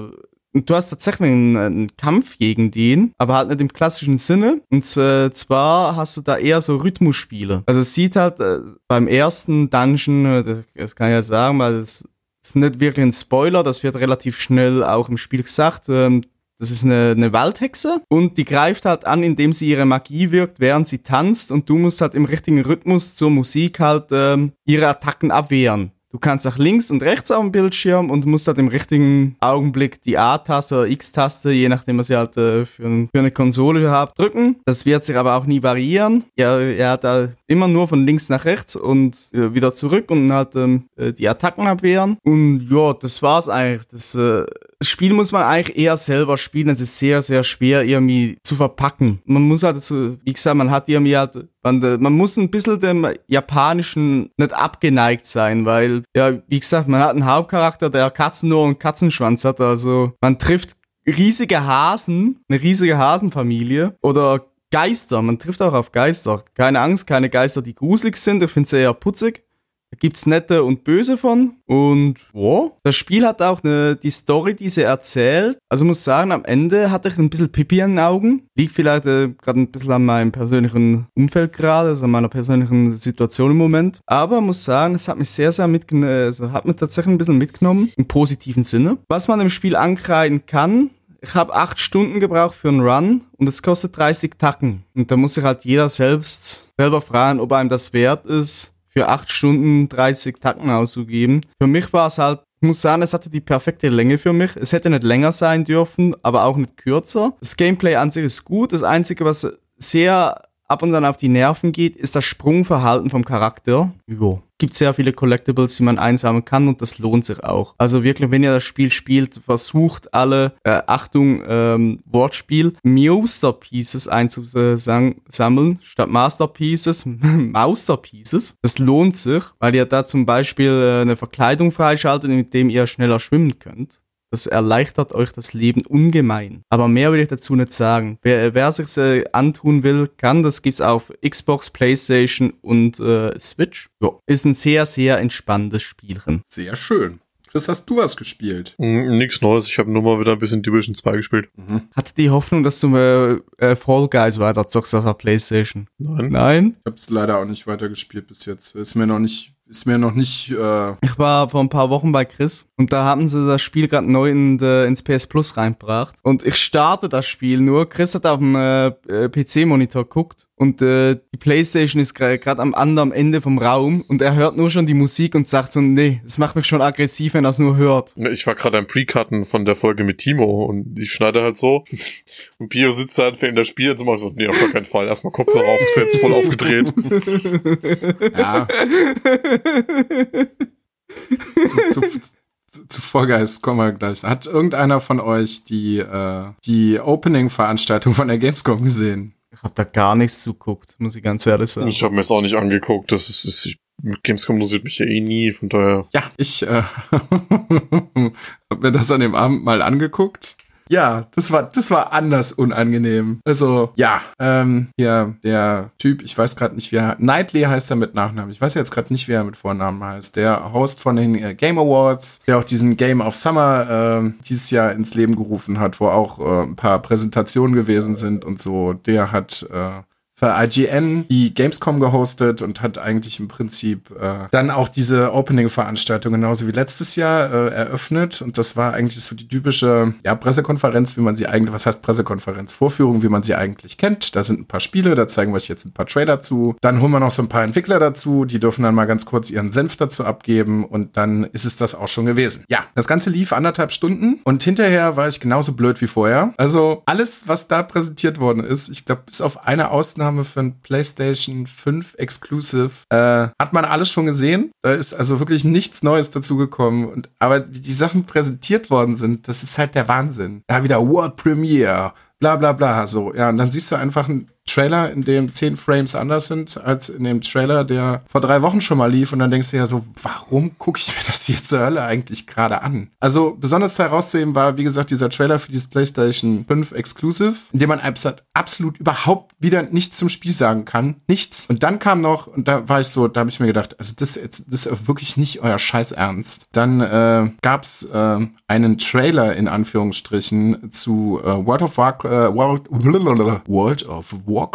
und du hast tatsächlich einen, einen, Kampf gegen den, aber halt nicht im klassischen Sinne. Und zwar hast du da eher so Rhythmusspiele. Also es sieht halt äh, beim ersten Dungeon, äh, das kann ich ja sagen, weil das ist nicht wirklich ein Spoiler, das wird relativ schnell auch im Spiel gesagt. Ähm, das ist eine, eine Waldhexe und die greift halt an, indem sie ihre Magie wirkt, während sie tanzt und du musst halt im richtigen Rhythmus zur Musik halt ähm, ihre Attacken abwehren. Du kannst nach links und rechts auf dem Bildschirm und musst halt im richtigen Augenblick die A-Taste oder X-Taste, je nachdem was ihr halt äh, für, ein, für, eine Konsole habt, drücken. Das wird sich aber auch nie variieren. Ja, er hat da immer nur von links nach rechts und äh, wieder zurück und halt ähm, äh, die Attacken abwehren. Und ja, das war's eigentlich. Das, äh, das Spiel muss man eigentlich eher selber spielen. Es ist sehr, sehr schwer irgendwie zu verpacken. Man muss halt, so, wie gesagt, man hat irgendwie halt, man, man muss ein bisschen dem Japanischen nicht abgeneigt sein, weil, ja, wie gesagt, man hat einen Hauptcharakter, der Katzenohr und Katzenschwanz hat. Also man trifft riesige Hasen, eine riesige Hasenfamilie oder Geister. Man trifft auch auf Geister. Keine Angst, keine Geister, die gruselig sind. Ich finde sie eher putzig. Da gibt's nette und böse von. Und wow. Das Spiel hat auch eine, die Story, die sie erzählt. Also muss sagen, am Ende hatte ich ein bisschen Pipi in den Augen. Liegt vielleicht äh, gerade ein bisschen an meinem persönlichen Umfeld gerade, also an meiner persönlichen Situation im Moment. Aber muss sagen, es hat mich sehr, sehr mitgenommen, also hat mich tatsächlich ein bisschen mitgenommen. Im positiven Sinne. Was man im Spiel ankreiden kann, ich habe acht Stunden gebraucht für einen Run und es kostet 30 Tacken. Und da muss sich halt jeder selbst selber fragen, ob einem das wert ist, für acht Stunden 30 Tacken auszugeben. Für mich war es halt, ich muss sagen, es hatte die perfekte Länge für mich. Es hätte nicht länger sein dürfen, aber auch nicht kürzer. Das Gameplay an sich ist gut. Das Einzige, was sehr ab und an auf die Nerven geht, ist das Sprungverhalten vom Charakter. Jo. Gibt sehr viele Collectibles, die man einsammeln kann und das lohnt sich auch. Also wirklich, wenn ihr das Spiel spielt, versucht alle, äh, Achtung, ähm, Wortspiel, Masterpieces einzusammeln, statt Masterpieces, [LAUGHS] Masterpieces. Das lohnt sich, weil ihr da zum Beispiel äh, eine Verkleidung freischaltet, mit dem ihr schneller schwimmen könnt. Das erleichtert euch das Leben ungemein. Aber mehr will ich dazu nicht sagen. Wer, wer sich äh, antun will, kann. Das gibt's auf Xbox, PlayStation und äh, Switch. Ja, ist ein sehr, sehr entspannendes Spielchen. Sehr schön. Chris, hast du was gespielt? Mm, Nix Neues, ich habe nur mal wieder ein bisschen Division 2 gespielt. Hatte die Hoffnung, dass du äh, äh, Fall Guys weiter zockst auf der PlayStation? Nein. Nein? Ich habe es leider auch nicht weitergespielt bis jetzt. Ist mir noch nicht, ist mir noch nicht. Äh, Ich war vor ein paar Wochen bei Chris und da haben sie das Spiel gerade neu in, de, ins PS Plus reingebracht. Und ich starte das Spiel nur. Chris hat auf dem äh, äh, PC-Monitor geguckt und äh, die Playstation ist gerade am anderen Ende vom Raum und er hört nur schon die Musik und sagt so, nee, es macht mich schon aggressiv, wenn er es nur hört. Ich war gerade am Pre-Cutten von der Folge mit Timo und ich schneide halt so. [LAUGHS] Und Pio sitzt halt in der Spiel und so mal so, nee, auf gar keinen Fall. Erstmal Kopfhörer auf, ist jetzt voll aufgedreht. [LAUGHS] ja. Zu, zu, zu Vorgeist kommen wir gleich. Hat irgendeiner von euch die, äh, die Opening-Veranstaltung von der Gamescom gesehen? Ich hab da gar nichts zuguckt, muss ich ganz ehrlich sagen. Ich habe mir das auch nicht angeguckt. Das ist, ist ich, mit Gamescom interessiert mich ja eh nie, von daher. Ja, ich äh, [LAUGHS] habe mir das an dem Abend mal angeguckt. Ja, das war, das war anders unangenehm. Also, ja, ähm, ja, der Typ, ich weiß gerade nicht, wie er Knightley heißt er mit Nachnamen. Ich weiß jetzt gerade nicht, wie er mit Vornamen heißt. Der Host von den äh, Game Awards, der auch diesen Game of Summer äh, dieses Jahr ins Leben gerufen hat, wo auch äh, ein paar Präsentationen gewesen sind und so. Der hat äh, für IGN die Gamescom gehostet und hat eigentlich im Prinzip äh, dann auch diese Opening-Veranstaltung genauso wie letztes Jahr äh, eröffnet. Und das war eigentlich so die typische ja, Pressekonferenz, wie man sie eigentlich, was heißt Pressekonferenz? Vorführung, wie man sie eigentlich kennt. Da sind ein paar Spiele, da zeigen wir euch jetzt ein paar Trailer zu. Dann holen wir noch so ein paar Entwickler dazu, die dürfen dann mal ganz kurz ihren Senf dazu abgeben und dann ist es das auch schon gewesen. Ja, das Ganze lief anderthalb Stunden und hinterher war ich genauso blöd wie vorher. Also alles, was da präsentiert worden ist, ich glaube, bis auf eine Ausnahme für ein PlayStation 5 Exclusive, äh, hat man alles schon gesehen. Da ist also wirklich nichts Neues dazugekommen. Und aber wie die Sachen präsentiert worden sind, das ist halt der Wahnsinn. Ja, wieder World Premiere, bla bla bla. So, ja, und dann siehst du einfach ein Trailer, in dem zehn Frames anders sind als in dem Trailer, der vor drei Wochen schon mal lief. Und dann denkst du ja so, warum gucke ich mir das hier zur Hölle eigentlich gerade an? Also besonders herauszuheben war, wie gesagt, dieser Trailer für dieses PlayStation 5 Exclusive, in dem man absolut überhaupt wieder nichts zum Spiel sagen kann. Nichts. Und dann kam noch, und da war ich so, da habe ich mir gedacht, also das, das ist wirklich nicht euer Scheiß Ernst. Dann äh, gab es äh, einen Trailer in Anführungsstrichen zu äh, World of War, äh, World, [LAUGHS] World of Warcraft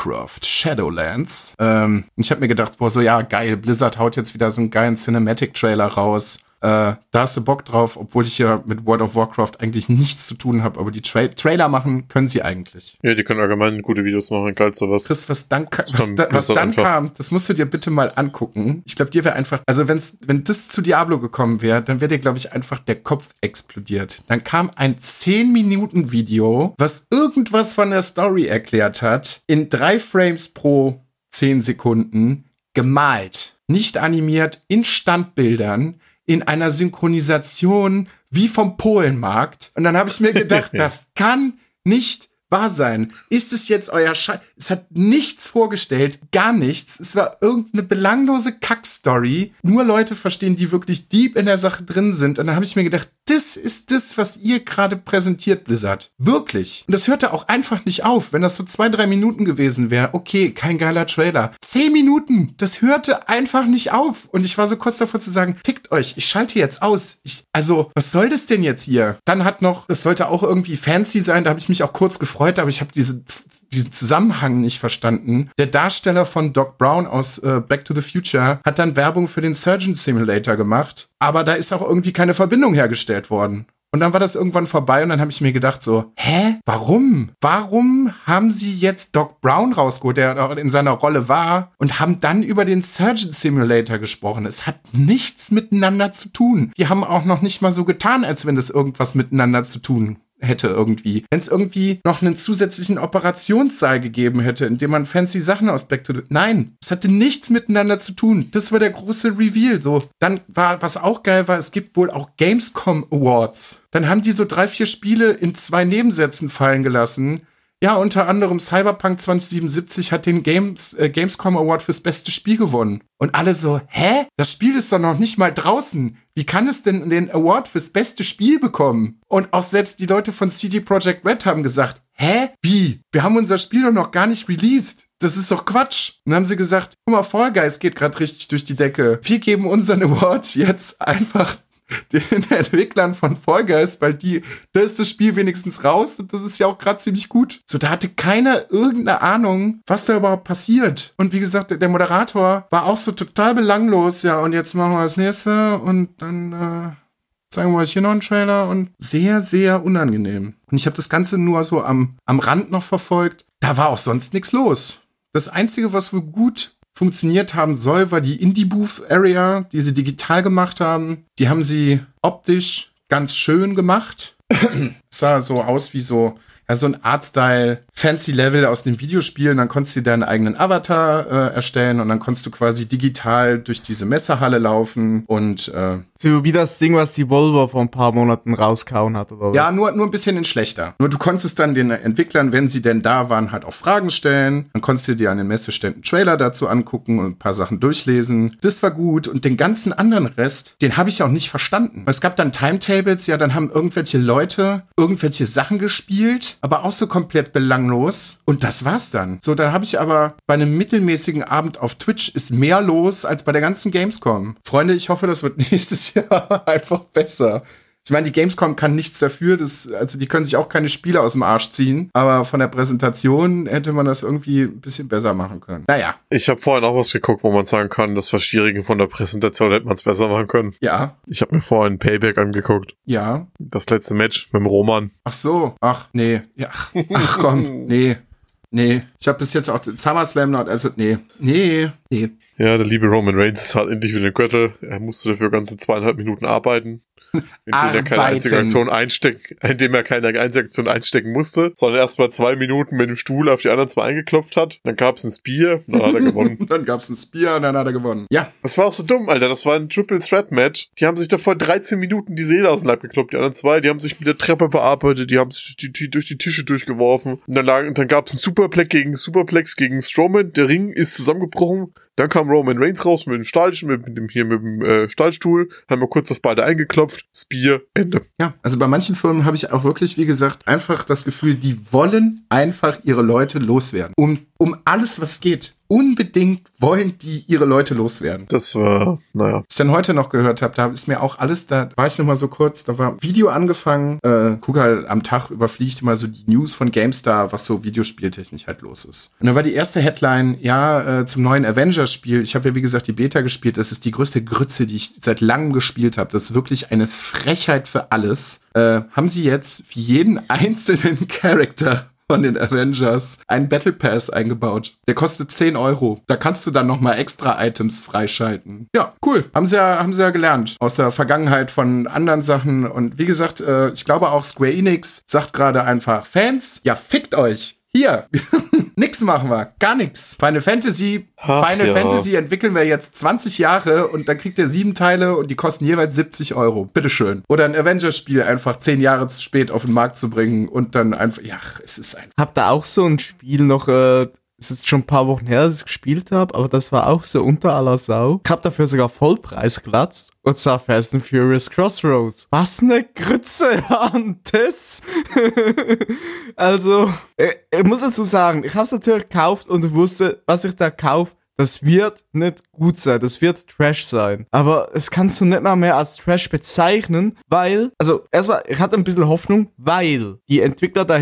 Shadowlands. Ähm, ich habe mir gedacht, boah, so ja, geil, Blizzard haut jetzt wieder so einen geilen Cinematic-Trailer raus. Äh, da hast du Bock drauf, obwohl ich ja mit World of Warcraft eigentlich nichts zu tun habe, aber die Tra Trailer machen können sie eigentlich. Ja, die können allgemein gute Videos machen, galt sowas. Chris, was dann, ka was, da, was dann kam, das musst du dir bitte mal angucken. Ich glaube, dir wäre einfach, also wenn's, wenn das zu Diablo gekommen wäre, dann wäre dir, glaube ich, einfach der Kopf explodiert. Dann kam ein 10-Minuten-Video, was irgendwas von der Story erklärt hat, in drei Frames pro 10 Sekunden, gemalt, nicht animiert, in Standbildern, in einer Synchronisation wie vom Polenmarkt. Und dann habe ich mir gedacht, [LAUGHS] das kann nicht wahr sein? Ist es jetzt euer Scheiß? Es hat nichts vorgestellt, gar nichts. Es war irgendeine belanglose Kackstory. Nur Leute verstehen, die wirklich deep in der Sache drin sind. Und dann habe ich mir gedacht, das ist das, was ihr gerade präsentiert, Blizzard. Wirklich. Und das hörte auch einfach nicht auf. Wenn das so zwei, drei Minuten gewesen wäre, okay, kein geiler Trailer. Zehn Minuten, das hörte einfach nicht auf. Und ich war so kurz davor zu sagen, fickt euch, ich schalte jetzt aus. Ich, also, was soll das denn jetzt hier? Dann hat noch, das sollte auch irgendwie fancy sein, da habe ich mich auch kurz gefreut, aber ich habe diese, diesen Zusammenhang nicht verstanden. Der Darsteller von Doc Brown aus äh, Back to the Future hat dann Werbung für den Surgeon Simulator gemacht, aber da ist auch irgendwie keine Verbindung hergestellt worden. Und dann war das irgendwann vorbei und dann habe ich mir gedacht so, hä? Warum? Warum haben sie jetzt Doc Brown rausgeholt, der in seiner Rolle war und haben dann über den Surgeon Simulator gesprochen? Es hat nichts miteinander zu tun. Die haben auch noch nicht mal so getan, als wenn das irgendwas miteinander zu tun hätte irgendwie. Wenn es irgendwie noch einen zusätzlichen Operationssaal gegeben hätte, in dem man fancy Sachen aus Back to the... Nein, es hatte nichts miteinander zu tun. Das war der große Reveal. So, dann war, was auch geil war, es gibt wohl auch Gamescom Awards. Dann haben die so drei, vier Spiele in zwei Nebensätzen fallen gelassen. Ja, unter anderem Cyberpunk 2077 hat den Games, äh, Gamescom Award fürs beste Spiel gewonnen. Und alle so, hä? Das Spiel ist doch noch nicht mal draußen. Wie kann es denn den Award fürs beste Spiel bekommen? Und auch selbst die Leute von CD Projekt Red haben gesagt, hä? Wie? Wir haben unser Spiel doch noch gar nicht released. Das ist doch Quatsch. Und dann haben sie gesagt, guck mal, Fall Guys geht gerade richtig durch die Decke. Wir geben unseren Award jetzt einfach den Entwicklern von Fall Guys, weil die, da ist das Spiel wenigstens raus und das ist ja auch gerade ziemlich gut. So, da hatte keiner irgendeine Ahnung, was da überhaupt passiert. Und wie gesagt, der Moderator war auch so total belanglos. Ja, und jetzt machen wir das nächste und dann äh, zeigen wir euch hier noch einen Trailer und sehr, sehr unangenehm. Und ich habe das Ganze nur so am, am Rand noch verfolgt. Da war auch sonst nichts los. Das Einzige, was wohl gut funktioniert haben soll, war die Indie Booth Area, die sie digital gemacht haben. Die haben sie optisch ganz schön gemacht. [CLEARS THROAT] sah so aus wie so ja, so ein Artstyle, fancy Level aus den Videospielen. Dann konntest du dir deinen eigenen Avatar äh, erstellen und dann konntest du quasi digital durch diese Messerhalle laufen und äh, so wie das Ding, was die Volvo vor ein paar Monaten rauskauen hat, oder was? Ja, nur, nur ein bisschen in schlechter. Nur du konntest dann den Entwicklern, wenn sie denn da waren, halt auch Fragen stellen. Dann konntest du dir an den Messeständen Trailer dazu angucken und ein paar Sachen durchlesen. Das war gut. Und den ganzen anderen Rest, den habe ich auch nicht verstanden. Es gab dann Timetables, ja, dann haben irgendwelche Leute irgendwelche Sachen gespielt, aber auch so komplett belanglos. Und das war's dann. So, da habe ich aber bei einem mittelmäßigen Abend auf Twitch ist mehr los als bei der ganzen Gamescom. Freunde, ich hoffe, das wird [LAUGHS] nächstes Jahr einfach besser. Ich meine, die Gamescom kann nichts dafür, das, also die können sich auch keine Spiele aus dem Arsch ziehen, aber von der Präsentation hätte man das irgendwie ein bisschen besser machen können. Naja. Ich habe vorhin auch was geguckt, wo man sagen kann, das war schwierig von der Präsentation hätte man es besser machen können. Ja. Ich habe mir vorhin Payback angeguckt. Ja. Das letzte Match mit dem Roman. Ach so. Ach, nee. Ja. Ach komm. [LAUGHS] Nee. Nee, ich habe bis jetzt auch SummerSlam noch, also nee, nee, nee. Ja, der liebe Roman Reigns hat endlich wieder den Gürtel. Er musste dafür ganze zweieinhalb Minuten arbeiten. Indem er keine einzige Aktion einstecken, indem er keine einzige Aktion einstecken musste, sondern erst mal zwei Minuten mit dem Stuhl auf die anderen zwei eingeklopft hat. Dann gab es ein Spear, dann hat er gewonnen. [LAUGHS] dann gab es ein Spear und dann hat er gewonnen. Ja. Das war auch so dumm, Alter. Das war ein Triple Threat Match. Die haben sich davor 13 Minuten die Seele aus dem Leib gekloppt. Die anderen zwei, die haben sich mit der Treppe bearbeitet, die haben sich die, die, durch die Tische durchgeworfen. Und dann, lag, dann gab es ein Superplex gegen Superplex gegen Strowman. Der Ring ist zusammengebrochen. Dann kam Roman Reigns raus mit dem Stahl, mit, mit dem hier mit dem äh, Stahlstuhl, haben wir kurz auf beide eingeklopft, Spear, Ende. Ja, also bei manchen Firmen habe ich auch wirklich, wie gesagt, einfach das Gefühl, die wollen einfach ihre Leute loswerden. Um, um alles, was geht unbedingt wollen die ihre Leute loswerden. Das war, naja. Was ich dann heute noch gehört habe, da ist mir auch alles, da war ich noch mal so kurz, da war Video angefangen, äh, guck halt am Tag überfliegt immer so die News von GameStar, was so Videospieltechnisch halt los ist. Und da war die erste Headline, ja, äh, zum neuen Avengers-Spiel. Ich habe ja, wie gesagt, die Beta gespielt. Das ist die größte Grütze, die ich seit langem gespielt habe. Das ist wirklich eine Frechheit für alles. Äh, haben sie jetzt für jeden einzelnen [LAUGHS] Charakter von den Avengers einen Battle Pass eingebaut. Der kostet 10 Euro. Da kannst du dann nochmal extra Items freischalten. Ja, cool. Haben sie ja, haben sie ja gelernt. Aus der Vergangenheit von anderen Sachen. Und wie gesagt, äh, ich glaube auch Square Enix sagt gerade einfach, Fans, ja, fickt euch. Hier, [LAUGHS] nix machen wir, gar nix. Final Fantasy, Ach, Final ja. Fantasy entwickeln wir jetzt 20 Jahre und dann kriegt ihr sieben Teile und die kosten jeweils 70 Euro. Bitteschön. Oder ein Avengers-Spiel einfach zehn Jahre zu spät auf den Markt zu bringen und dann einfach, ja, es ist ein. Hab da auch so ein Spiel noch, äh, es ist schon ein paar Wochen her, dass ich gespielt habe, aber das war auch so unter aller Sau. Ich hab dafür sogar Vollpreis glatzt. Und zwar Fast and Furious Crossroads. Was ne Grütze [LAUGHS] an also, ich, ich muss dazu sagen, ich hab's natürlich gekauft und wusste, was ich da kaufe. Das wird nicht gut sein, das wird Trash sein. Aber es kannst du nicht mal mehr als Trash bezeichnen, weil, also erstmal, ich hatte ein bisschen Hoffnung, weil die Entwickler da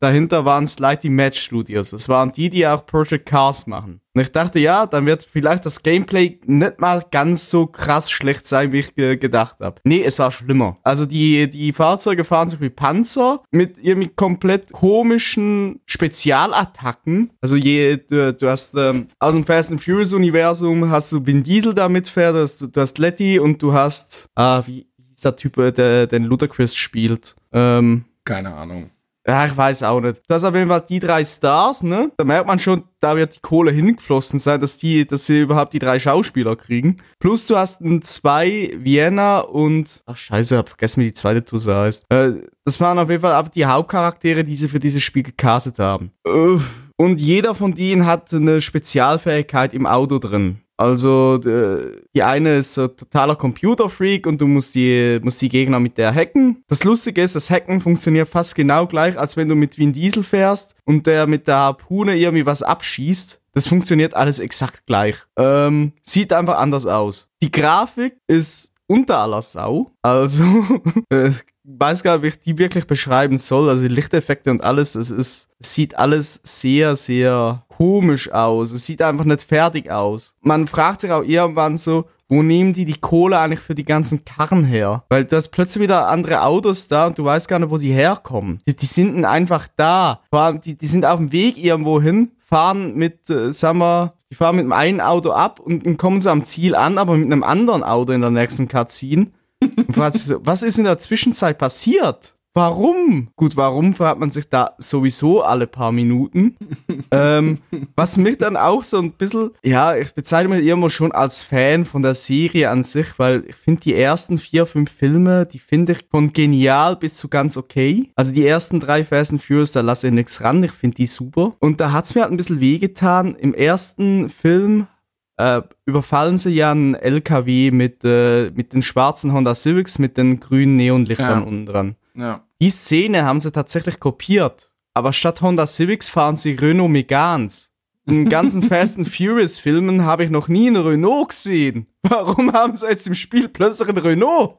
dahinter waren Slightly Match Studios. Das waren die, die auch Project Cars machen. Und ich dachte, ja, dann wird vielleicht das Gameplay nicht mal ganz so krass schlecht sein, wie ich ge gedacht habe. Nee, es war schlimmer. Also die, die Fahrzeuge fahren sich wie Panzer mit irgendwie komplett komischen Spezialattacken. Also je, du, du hast ähm, aus dem Fast and Furious Universum hast du Vin Diesel da mitfährt, du hast, du hast Letty und du hast, ah, wie hieß der Typ, äh, der den Ludacris spielt? Ähm, Keine Ahnung. Ja, ich weiß auch nicht. Du hast auf jeden Fall die drei Stars, ne? Da merkt man schon, da wird die Kohle hingeflossen sein, dass die, dass sie überhaupt die drei Schauspieler kriegen. Plus du hast ein zwei Vienna und, ach scheiße, hab vergessen, wie die zweite Tusse heißt. Äh, das waren auf jeden Fall aber die Hauptcharaktere, die sie für dieses Spiel gecastet haben. Äh, Und jeder von denen hat eine Spezialfähigkeit im Auto drin. Also die eine ist so totaler Computerfreak und du musst die, musst die Gegner mit der hacken. Das Lustige ist, das Hacken funktioniert fast genau gleich, als wenn du mit Vin Diesel fährst und der mit der Harpune irgendwie was abschießt. Das funktioniert alles exakt gleich. Ähm, sieht einfach anders aus. Die Grafik ist unter aller Sau. Also, [LAUGHS] äh, ich weiß gar nicht, wie ich die wirklich beschreiben soll. Also die Lichteffekte und alles, es ist, sieht alles sehr, sehr komisch aus. Es sieht einfach nicht fertig aus. Man fragt sich auch irgendwann so, wo nehmen die die Kohle eigentlich für die ganzen Karren her? Weil du hast plötzlich wieder andere Autos da und du weißt gar nicht, wo sie herkommen. Die, die sind einfach da. Vor allem, die, die sind auf dem Weg irgendwo hin, fahren mit, äh, sagen wir, die fahren mit dem einen Auto ab und dann kommen sie am Ziel an, aber mit einem anderen Auto in der nächsten Cutscene. Und fragt sich so, was ist in der Zwischenzeit passiert? Warum? Gut, warum fragt man sich da sowieso alle paar Minuten. [LAUGHS] ähm, was mich dann auch so ein bisschen, ja, ich bezeichne mich irgendwo schon als Fan von der Serie an sich, weil ich finde die ersten vier, fünf Filme, die finde ich von genial bis zu ganz okay. Also die ersten drei Fast and Furious, da lasse ich nichts ran, ich finde die super. Und da hat's mir halt ein bisschen wehgetan. Im ersten Film äh, überfallen sie ja einen LKW mit, äh, mit den schwarzen Honda Civics mit den grünen Neonlichtern Ja. unten dran. Ja. Die Szene haben sie tatsächlich kopiert. Aber statt Honda Civics fahren sie Renault Megans. In den ganzen [LAUGHS] Fast and Furious Filmen habe ich noch nie einen Renault gesehen. Warum haben sie jetzt im Spiel plötzlich einen Renault?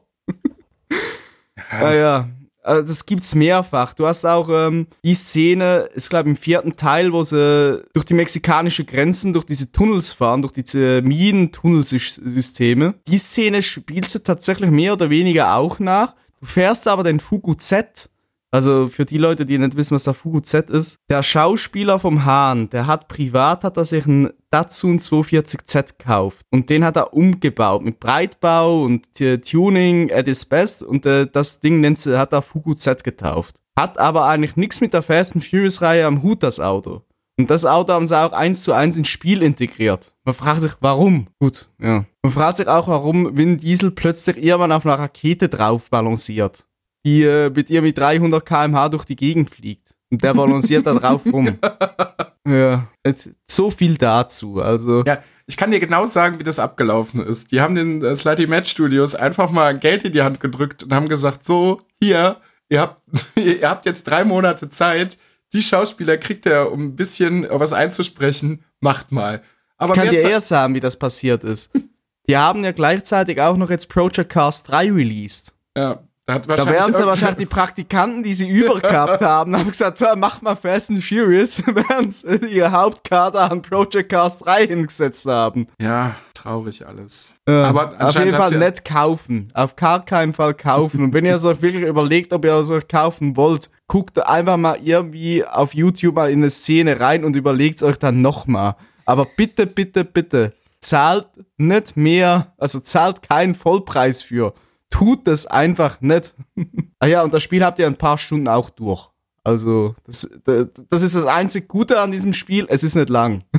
Naja, also das gibt's mehrfach. Du hast auch ähm, die Szene, ist glaube im vierten Teil, wo sie durch die mexikanische Grenzen, durch diese Tunnels fahren, durch diese Minen-Tunnelsysteme. Die Szene spielst du tatsächlich mehr oder weniger auch nach. Du fährst aber den Fugu Z. Also für die Leute, die nicht wissen, was der Fugu Z ist. Der Schauspieler vom Hahn, der hat privat, hat er sich einen Datsun 240Z gekauft. Und den hat er umgebaut mit Breitbau und Tuning at its best. Und äh, das Ding nennt hat er Fugu Z getauft. Hat aber eigentlich nichts mit der Fast and Furious Reihe am Hut, das Auto. Und das Auto haben sie auch eins zu eins ins Spiel integriert. Man fragt sich, warum? Gut, ja. Man fragt sich auch, warum Vin Diesel plötzlich irgendwann auf einer Rakete drauf balanciert. Die äh, mit ihr mit 300 km/h durch die Gegend fliegt. Und der balanciert da drauf rum. [LAUGHS] Ja, so viel dazu. Also, Ja, ich kann dir genau sagen, wie das abgelaufen ist. Die haben den äh, Slutty Match Studios einfach mal Geld in die Hand gedrückt und haben gesagt, so, hier, ihr habt, [LAUGHS] ihr habt jetzt drei Monate Zeit, die Schauspieler kriegt ihr, um ein bisschen was einzusprechen, macht mal. Aber ich kann dir eher sagen, wie das passiert ist. Die haben ja gleichzeitig auch noch jetzt Project Cars 3 released. ja, da, hat Da wahrscheinlich wären sie irgendein- wahrscheinlich die Praktikanten, die sie [LAUGHS] übergehabt haben, haben gesagt, so, mach mal Fast and Furious, [LAUGHS] während sie ihre Hauptkader an Project Cars 3 hingesetzt haben. Ja, traurig alles. Äh, Aber auf jeden Fall ja- nicht kaufen. Auf gar keinen Fall kaufen. Und wenn ihr es euch wirklich überlegt, ob ihr es euch kaufen wollt, guckt einfach mal irgendwie auf YouTube mal in eine Szene rein und überlegt es euch dann nochmal. Aber bitte, bitte, bitte, zahlt nicht mehr, also zahlt keinen Vollpreis für. Tut das einfach nicht. [LAUGHS] ah ja, und das Spiel habt ihr in ein paar Stunden auch durch. Also, das, das ist das einzig Gute an diesem Spiel. Es ist nicht lang. [LAUGHS]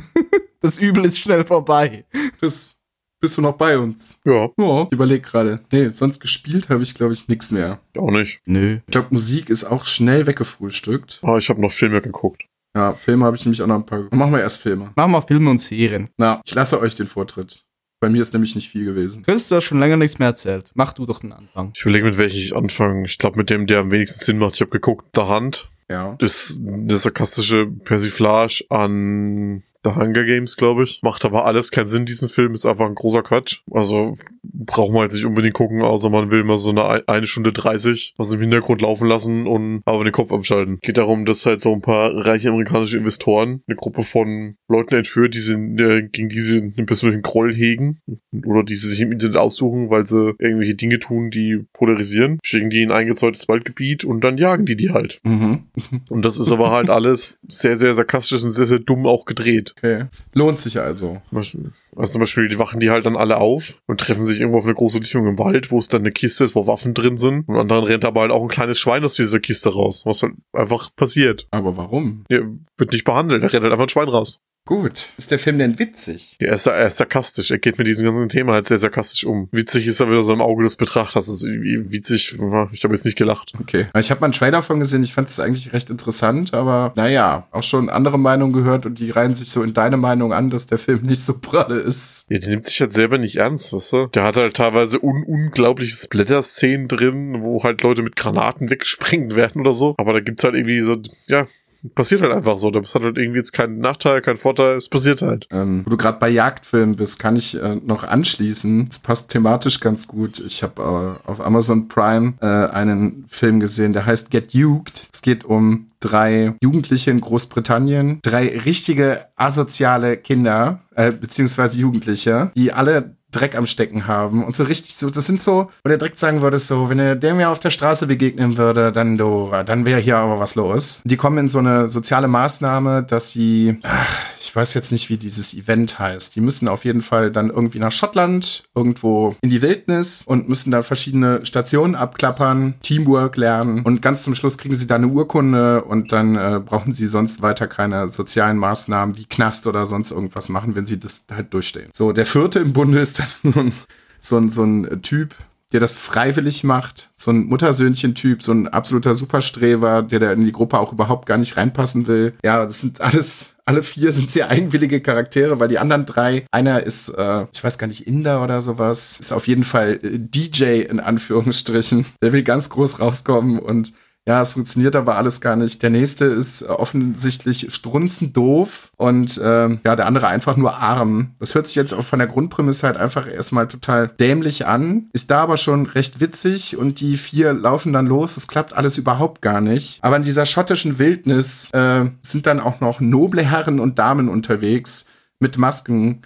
Das Übel ist schnell vorbei. Bist, bist du noch bei uns? Ja, ich überleg gerade. Nee, sonst gespielt habe ich, glaube ich, nichts mehr. auch nicht. Nö. Ich glaube, Musik ist auch schnell weggefrühstückt. Aber ich habe noch Filme geguckt. Ja, Filme habe ich nämlich auch noch ein paar. Machen wir erst Filme. Machen wir Filme und Serien. Na, ich lasse euch den Vortritt. Bei mir ist nämlich nicht viel gewesen. Chris, du hast schon länger nichts mehr erzählt. Mach du doch den Anfang. Ich überlege, mit welchem ich anfange. Ich glaube, mit dem, der am wenigsten Sinn macht. Ich habe geguckt, The Hand Ja. ist eine sarkastische Persiflage an The Hunger Games, glaube ich. Macht aber alles keinen Sinn, diesen Film. Ist einfach ein großer Quatsch. Also braucht man jetzt nicht unbedingt gucken, außer man will mal so eine ein- eine Stunde 30 was im Hintergrund laufen lassen und aber den Kopf abschalten. Geht darum, dass halt so ein paar reiche amerikanische Investoren eine Gruppe von Leuten entführt, die sie, äh, gegen die sie einen persönlichen Groll hegen oder die sie sich im Internet aussuchen, weil sie irgendwelche Dinge tun, die polarisieren. Schicken die in ein eingezäuntes Waldgebiet und dann jagen die die halt. Mhm. Und das ist aber halt [LAUGHS] alles sehr, sehr sarkastisch und sehr, sehr dumm auch gedreht. Okay. Lohnt sich also. Also zum Beispiel, die wachen die halt dann alle auf und treffen sich irgendwo auf eine große Lichtung im Wald, wo es dann eine Kiste ist, wo Waffen drin sind. Und dann rennt aber halt auch ein kleines Schwein aus dieser Kiste raus, was halt einfach passiert. Aber warum? Der wird nicht behandelt, da rennt halt einfach ein Schwein raus. Gut. Ist der Film denn witzig? Ja, er ist, er ist sarkastisch, er geht mit diesem ganzen Thema halt sehr sarkastisch um. Witzig ist er wieder so im Auge des Betrachters. Das ist witzig, ich habe jetzt nicht gelacht. Okay. Ich habe mal einen Trailer davon gesehen, ich fand es eigentlich recht interessant, aber naja, auch schon andere Meinungen gehört und die reihen sich so in deine Meinung an, dass der Film nicht so pralle ist. Ja, der nimmt sich halt selber nicht ernst, weißt du? Der hat halt teilweise un unglaubliche Splatter-Szenen drin, wo halt Leute mit Granaten [LAUGHS] weggesprengt werden oder so. Aber da gibt's halt irgendwie so, ja, passiert halt einfach so. Das hat halt irgendwie jetzt keinen Nachteil, keinen Vorteil, es passiert halt. Ähm, wo du gerade bei Jagdfilmen bist, kann ich äh, noch anschließen. Es passt thematisch ganz gut. Ich habe äh, auf Amazon Prime äh, einen Film gesehen, der heißt Get Juked. Es geht um drei Jugendliche in Großbritannien, drei richtige asoziale Kinder, äh, beziehungsweise Jugendliche, die alle Dreck am Stecken haben und so richtig so, das sind so, wo der direkt sagen würde, so, wenn er der mir auf der Straße begegnen würde, dann do, dann wäre hier aber was los. Die kommen in so eine soziale Maßnahme, dass sie, ach, ich weiß jetzt nicht, wie dieses Event heißt. Die müssen auf jeden Fall dann irgendwie nach Schottland, irgendwo in die Wildnis und müssen da verschiedene Stationen abklappern, Teamwork lernen und ganz zum Schluss kriegen sie da eine Urkunde und dann äh, brauchen sie sonst weiter keine sozialen Maßnahmen wie Knast oder sonst irgendwas machen, wenn sie das halt durchstehen. So, der vierte im Bunde ist dann [LAUGHS] so ein, so ein, so ein Typ, der das freiwillig macht, so ein Muttersöhnchen-Typ, so ein absoluter Superstreber, der da in die Gruppe auch überhaupt gar nicht reinpassen will. Ja, das sind alles, alle vier sind sehr eigenwillige Charaktere, weil die anderen drei, einer ist, äh, ich weiß gar nicht, Inder oder sowas, ist auf jeden Fall äh, DJ in Anführungsstrichen. Der will ganz groß rauskommen und ja, es funktioniert aber alles gar nicht. Der nächste ist äh, offensichtlich strunzend doof und ähm, ja, der andere einfach nur arm. Das hört sich jetzt auch von der Grundprämisse halt einfach erstmal total dämlich an, ist da aber schon recht witzig und die vier laufen dann los. Es klappt alles überhaupt gar nicht. Aber in dieser schottischen Wildnis äh, sind dann auch noch noble Herren und Damen unterwegs mit Masken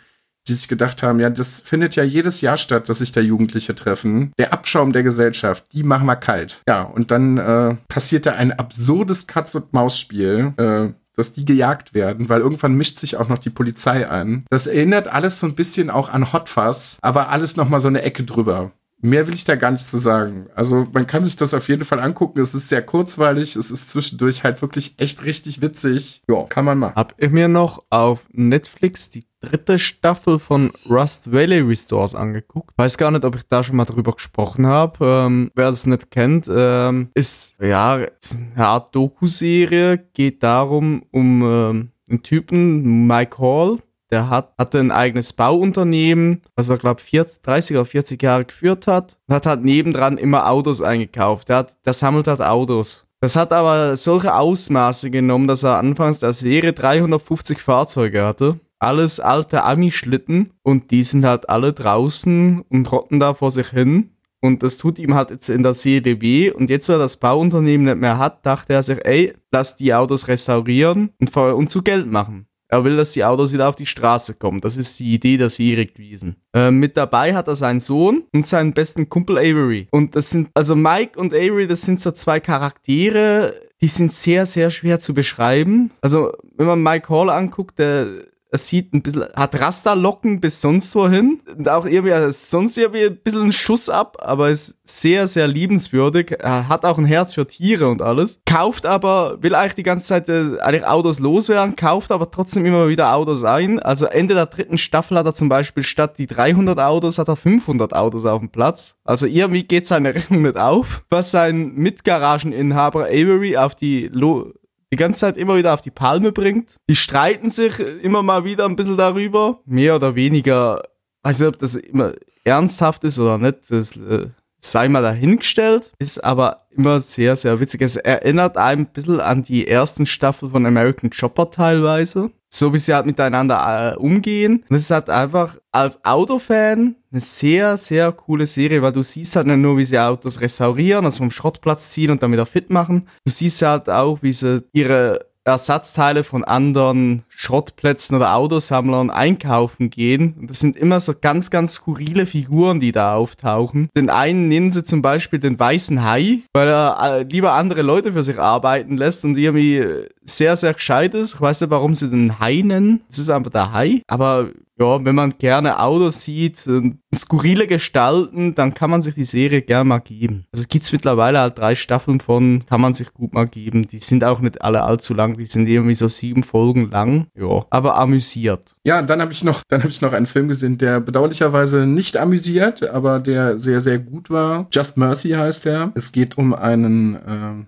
die sich gedacht haben, ja, das findet ja jedes Jahr statt, dass sich da Jugendliche treffen. Der Abschaum der Gesellschaft, die machen wir kalt. Ja, und dann äh, passiert da ein absurdes Katz-und-Maus-Spiel, äh, dass die gejagt werden, weil irgendwann mischt sich auch noch die Polizei ein. Das erinnert alles so ein bisschen auch an Hot Fuzz, aber alles noch mal so eine Ecke drüber. Mehr will ich da gar nicht zu sagen. Also man kann sich das auf jeden Fall angucken. Es ist sehr kurzweilig. Es ist zwischendurch halt wirklich echt richtig witzig. Ja, kann man machen. Hab ich mir noch auf Netflix die dritte Staffel von Rust Valley Restores angeguckt. Weiß gar nicht, ob ich da schon mal drüber gesprochen habe. Ähm, wer das nicht kennt, ähm, ist ja ist eine Art Doku-Serie. Geht darum um ähm, einen Typen, Mike Hall. Der hat, hatte ein eigenes Bauunternehmen, was er, glaube 40, 30 oder 40 Jahre geführt hat. Und hat halt nebendran immer Autos eingekauft. Der, hat, der sammelt halt Autos. Das hat aber solche Ausmaße genommen, dass er anfangs der Serie 350 Fahrzeuge hatte. Alles alte Ami-Schlitten und die sind halt alle draußen und rotten da vor sich hin. Und das tut ihm halt jetzt in der Seele weh. Und jetzt, wo er das Bauunternehmen nicht mehr hat, dachte er sich, ey, lass die Autos restaurieren und, und zu Geld machen. Er will, dass die Autos wieder auf die Straße kommen. Das ist die Idee der Serie gewesen. Äh, mit dabei hat er seinen Sohn und seinen besten Kumpel Avery. Und das sind, also Mike und Avery, das sind so zwei Charaktere, die sind sehr, sehr schwer zu beschreiben. Also, wenn man Mike Hall anguckt, der es sieht ein bisschen, hat Rasterlocken bis sonst wohin. Und auch irgendwie, also sonst irgendwie ein bisschen ein Schuss ab, aber ist sehr, sehr liebenswürdig. Er hat auch ein Herz für Tiere und alles. Kauft aber, will eigentlich die ganze Zeit äh, eigentlich Autos loswerden, kauft aber trotzdem immer wieder Autos ein. Also Ende der dritten Staffel hat er zum Beispiel statt die 300 Autos, hat er 500 Autos auf dem Platz. Also irgendwie geht seine Rechnung nicht auf. Was sein Mitgarageninhaber Avery auf die Lo die ganze Zeit immer wieder auf die Palme bringt. Die streiten sich immer mal wieder ein bisschen darüber. Mehr oder weniger, weiß nicht, ob das immer ernsthaft ist oder nicht, das äh, sei mal dahingestellt. Ist aber immer sehr, sehr witzig. Es erinnert einem ein bisschen an die ersten Staffel von American Chopper teilweise. So wie sie halt miteinander äh, umgehen. Und es ist halt einfach als Autofan eine sehr, sehr coole Serie, weil du siehst halt nicht nur, wie sie Autos restaurieren, also vom Schrottplatz ziehen und dann wieder fit machen. Du siehst halt auch, wie sie ihre Ersatzteile von anderen Schrottplätzen oder Autosammlern einkaufen gehen. Und das sind immer so ganz, ganz skurrile Figuren, die da auftauchen. Den einen nennen sie zum Beispiel den weißen Hai, weil er äh, lieber andere Leute für sich arbeiten lässt und irgendwie sehr, sehr gescheit ist. Ich weiß nicht, warum sie den Hai nennen. Das ist einfach der Hai. Aber ja, wenn man gerne Autos sieht, und skurrile Gestalten, dann kann man sich die Serie gerne mal geben. Also gibt's mittlerweile halt drei Staffeln von, kann man sich gut mal geben. Die sind auch nicht alle allzu lang, die sind irgendwie so sieben Folgen lang. Ja, aber amüsiert. Ja, dann habe ich noch, dann habe ich noch einen Film gesehen, der bedauerlicherweise nicht amüsiert, aber der sehr, sehr gut war. Just Mercy heißt er. Es geht um einen äh,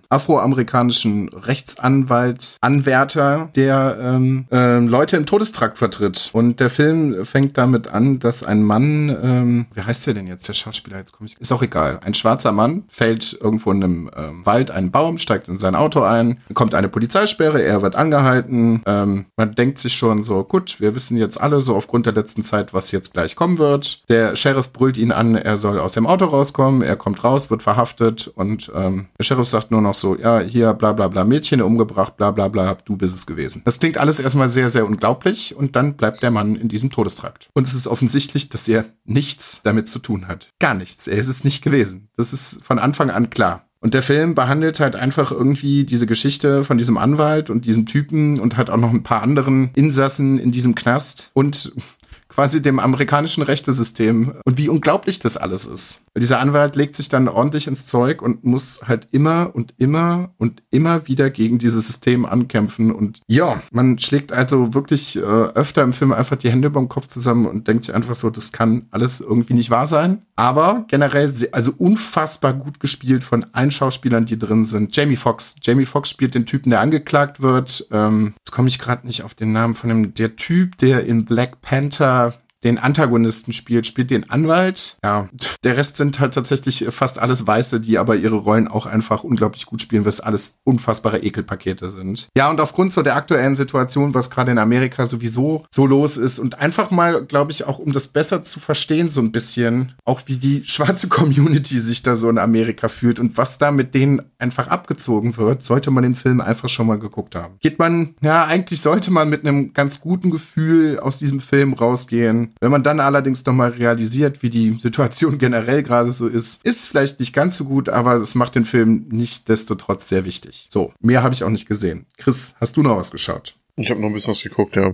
afroamerikanischen Rechtsanwalt, Anwärter, der ähm, äh, Leute im Todestrakt vertritt. Und der Film fängt damit an, dass ein Mann, ähm, wie heißt der denn jetzt, der Schauspieler, jetzt komme ich, ist auch egal, ein schwarzer Mann fällt irgendwo in einem ähm, Wald einen Baum, steigt in sein Auto ein, kommt eine Polizeisperre, er wird angehalten, ähm, man denkt sich schon so, gut, wir wissen jetzt alle so aufgrund der letzten Zeit, was jetzt gleich kommen wird. Der Sheriff brüllt ihn an, er soll aus dem Auto rauskommen, er kommt raus, wird verhaftet und ähm, der Sheriff sagt nur noch so, ja, hier, bla bla bla, Mädchen umgebracht, bla bla bla, du bist es gewesen. Das klingt alles erstmal sehr, sehr unglaublich und dann bleibt der Mann in diesem Todestrakt. Und es ist offensichtlich, dass er nichts damit zu tun hat. Gar nichts. Er ist es nicht gewesen. Das ist von Anfang an klar. Und der Film behandelt halt einfach irgendwie diese Geschichte von diesem Anwalt und diesem Typen und hat auch noch ein paar anderen Insassen in diesem Knast und quasi dem amerikanischen Rechtesystem und wie unglaublich das alles ist. Weil dieser Anwalt legt sich dann ordentlich ins Zeug und muss halt immer und immer und immer wieder gegen dieses System ankämpfen. Und ja, man schlägt also wirklich äh, öfter im Film einfach die Hände über den Kopf zusammen und denkt sich einfach so, das kann alles irgendwie nicht wahr sein. Aber generell, also unfassbar gut gespielt von allen Schauspielern, die drin sind. Jamie Foxx. Jamie Foxx spielt den Typen, der angeklagt wird. Ähm, jetzt komme ich gerade nicht auf den Namen von dem, der Typ, der in Black Panther den Antagonisten spielt, spielt den Anwalt. Ja, der Rest sind halt tatsächlich fast alles Weiße, die aber ihre Rollen auch einfach unglaublich gut spielen, was alles unfassbare Ekelpakete sind. Ja, und aufgrund so der aktuellen Situation, was gerade in Amerika sowieso so los ist und einfach mal, glaube ich, auch um das besser zu verstehen, so ein bisschen, auch wie die [LAUGHS] schwarze Community sich da so in Amerika fühlt und was da mit denen einfach abgezogen wird, sollte man den Film einfach schon mal geguckt haben. Geht man, ja, eigentlich sollte man mit einem ganz guten Gefühl aus diesem Film rausgehen wenn man dann allerdings nochmal realisiert, wie die Situation [LAUGHS] generell gerade so ist, ist vielleicht nicht ganz so gut, aber es macht den Film nicht destotrotz sehr wichtig. So, mehr habe ich auch nicht gesehen. Chris, hast du noch was geschaut? Ich habe noch ein bisschen was geguckt, ja.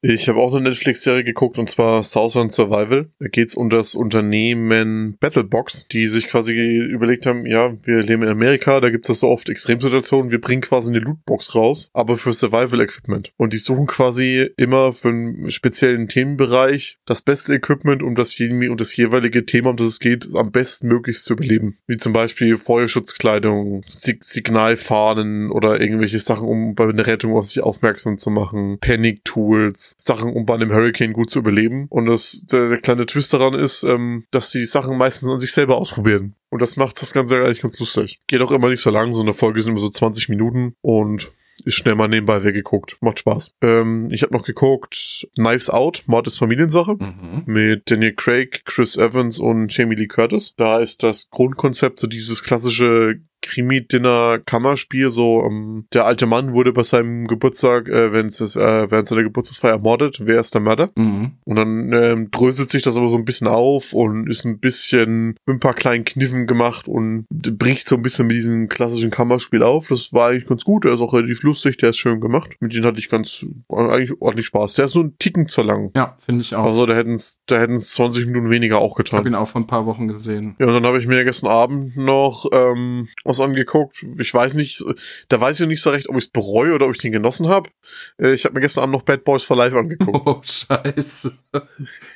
Ich habe auch eine Netflix-Serie geguckt und zwar Southern Survival. Da geht's um das Unternehmen Battlebox, die sich quasi überlegt haben, ja, wir leben in Amerika, da gibt es so oft Extremsituationen, wir bringen quasi eine Lootbox raus, aber für Survival-Equipment. Und die suchen quasi immer für einen speziellen Themenbereich das beste Equipment, um das, um das jeweilige Thema, um das es geht, am besten möglichst zu überleben. Wie zum Beispiel Feuerschutzkleidung, Sig Signalfahnen oder irgendwelche Sachen, um bei einer Rettung auf sich aufmerksam aufmerksam zu machen, Panic-Tools, Sachen, um bei einem Hurricane gut zu überleben. Und das, der, der kleine Twist daran ist, ähm, dass die Sachen meistens an sich selber ausprobieren. Und das macht das Ganze eigentlich ganz lustig. Geht auch immer nicht so lang, so eine Folge sind immer so 20 Minuten und ist schnell mal nebenbei weggeguckt. Macht Spaß. Ähm, ich habe noch geguckt Knives Out, Mord ist Familiensache, mhm. mit Daniel Craig, Chris Evans und Jamie Lee Curtis. Da ist das Grundkonzept so dieses klassische Krimi-Dinner-Kammerspiel, so ähm, der alte Mann wurde bei seinem Geburtstag, äh, wenn es äh, während seiner Geburtstagsfeier ermordet, wer ist der Mörder? Mhm. Und dann ähm, dröselt sich das aber so ein bisschen auf und ist ein bisschen mit ein paar kleinen Kniffen gemacht und bricht so ein bisschen mit diesem klassischen Kammerspiel auf. Das war eigentlich ganz gut. Der ist auch relativ lustig, der ist schön gemacht. Mit dem hatte ich ganz eigentlich ordentlich Spaß. Der ist so ein Ticken zu lang. Ja, finde ich auch. Also da hätten es da hätten's 20 Minuten weniger auch ich habe getan. ihn auch vor ein paar Wochen gesehen. Ja, und dann habe ich mir gestern Abend noch ähm, was angeguckt. Ich weiß nicht, da weiß ich nicht so recht, ob ich es bereue oder ob ich den genossen habe. Äh, ich habe mir gestern Abend noch Bad Boys for Life angeguckt. [LAUGHS] Oh, scheiße. [LAUGHS]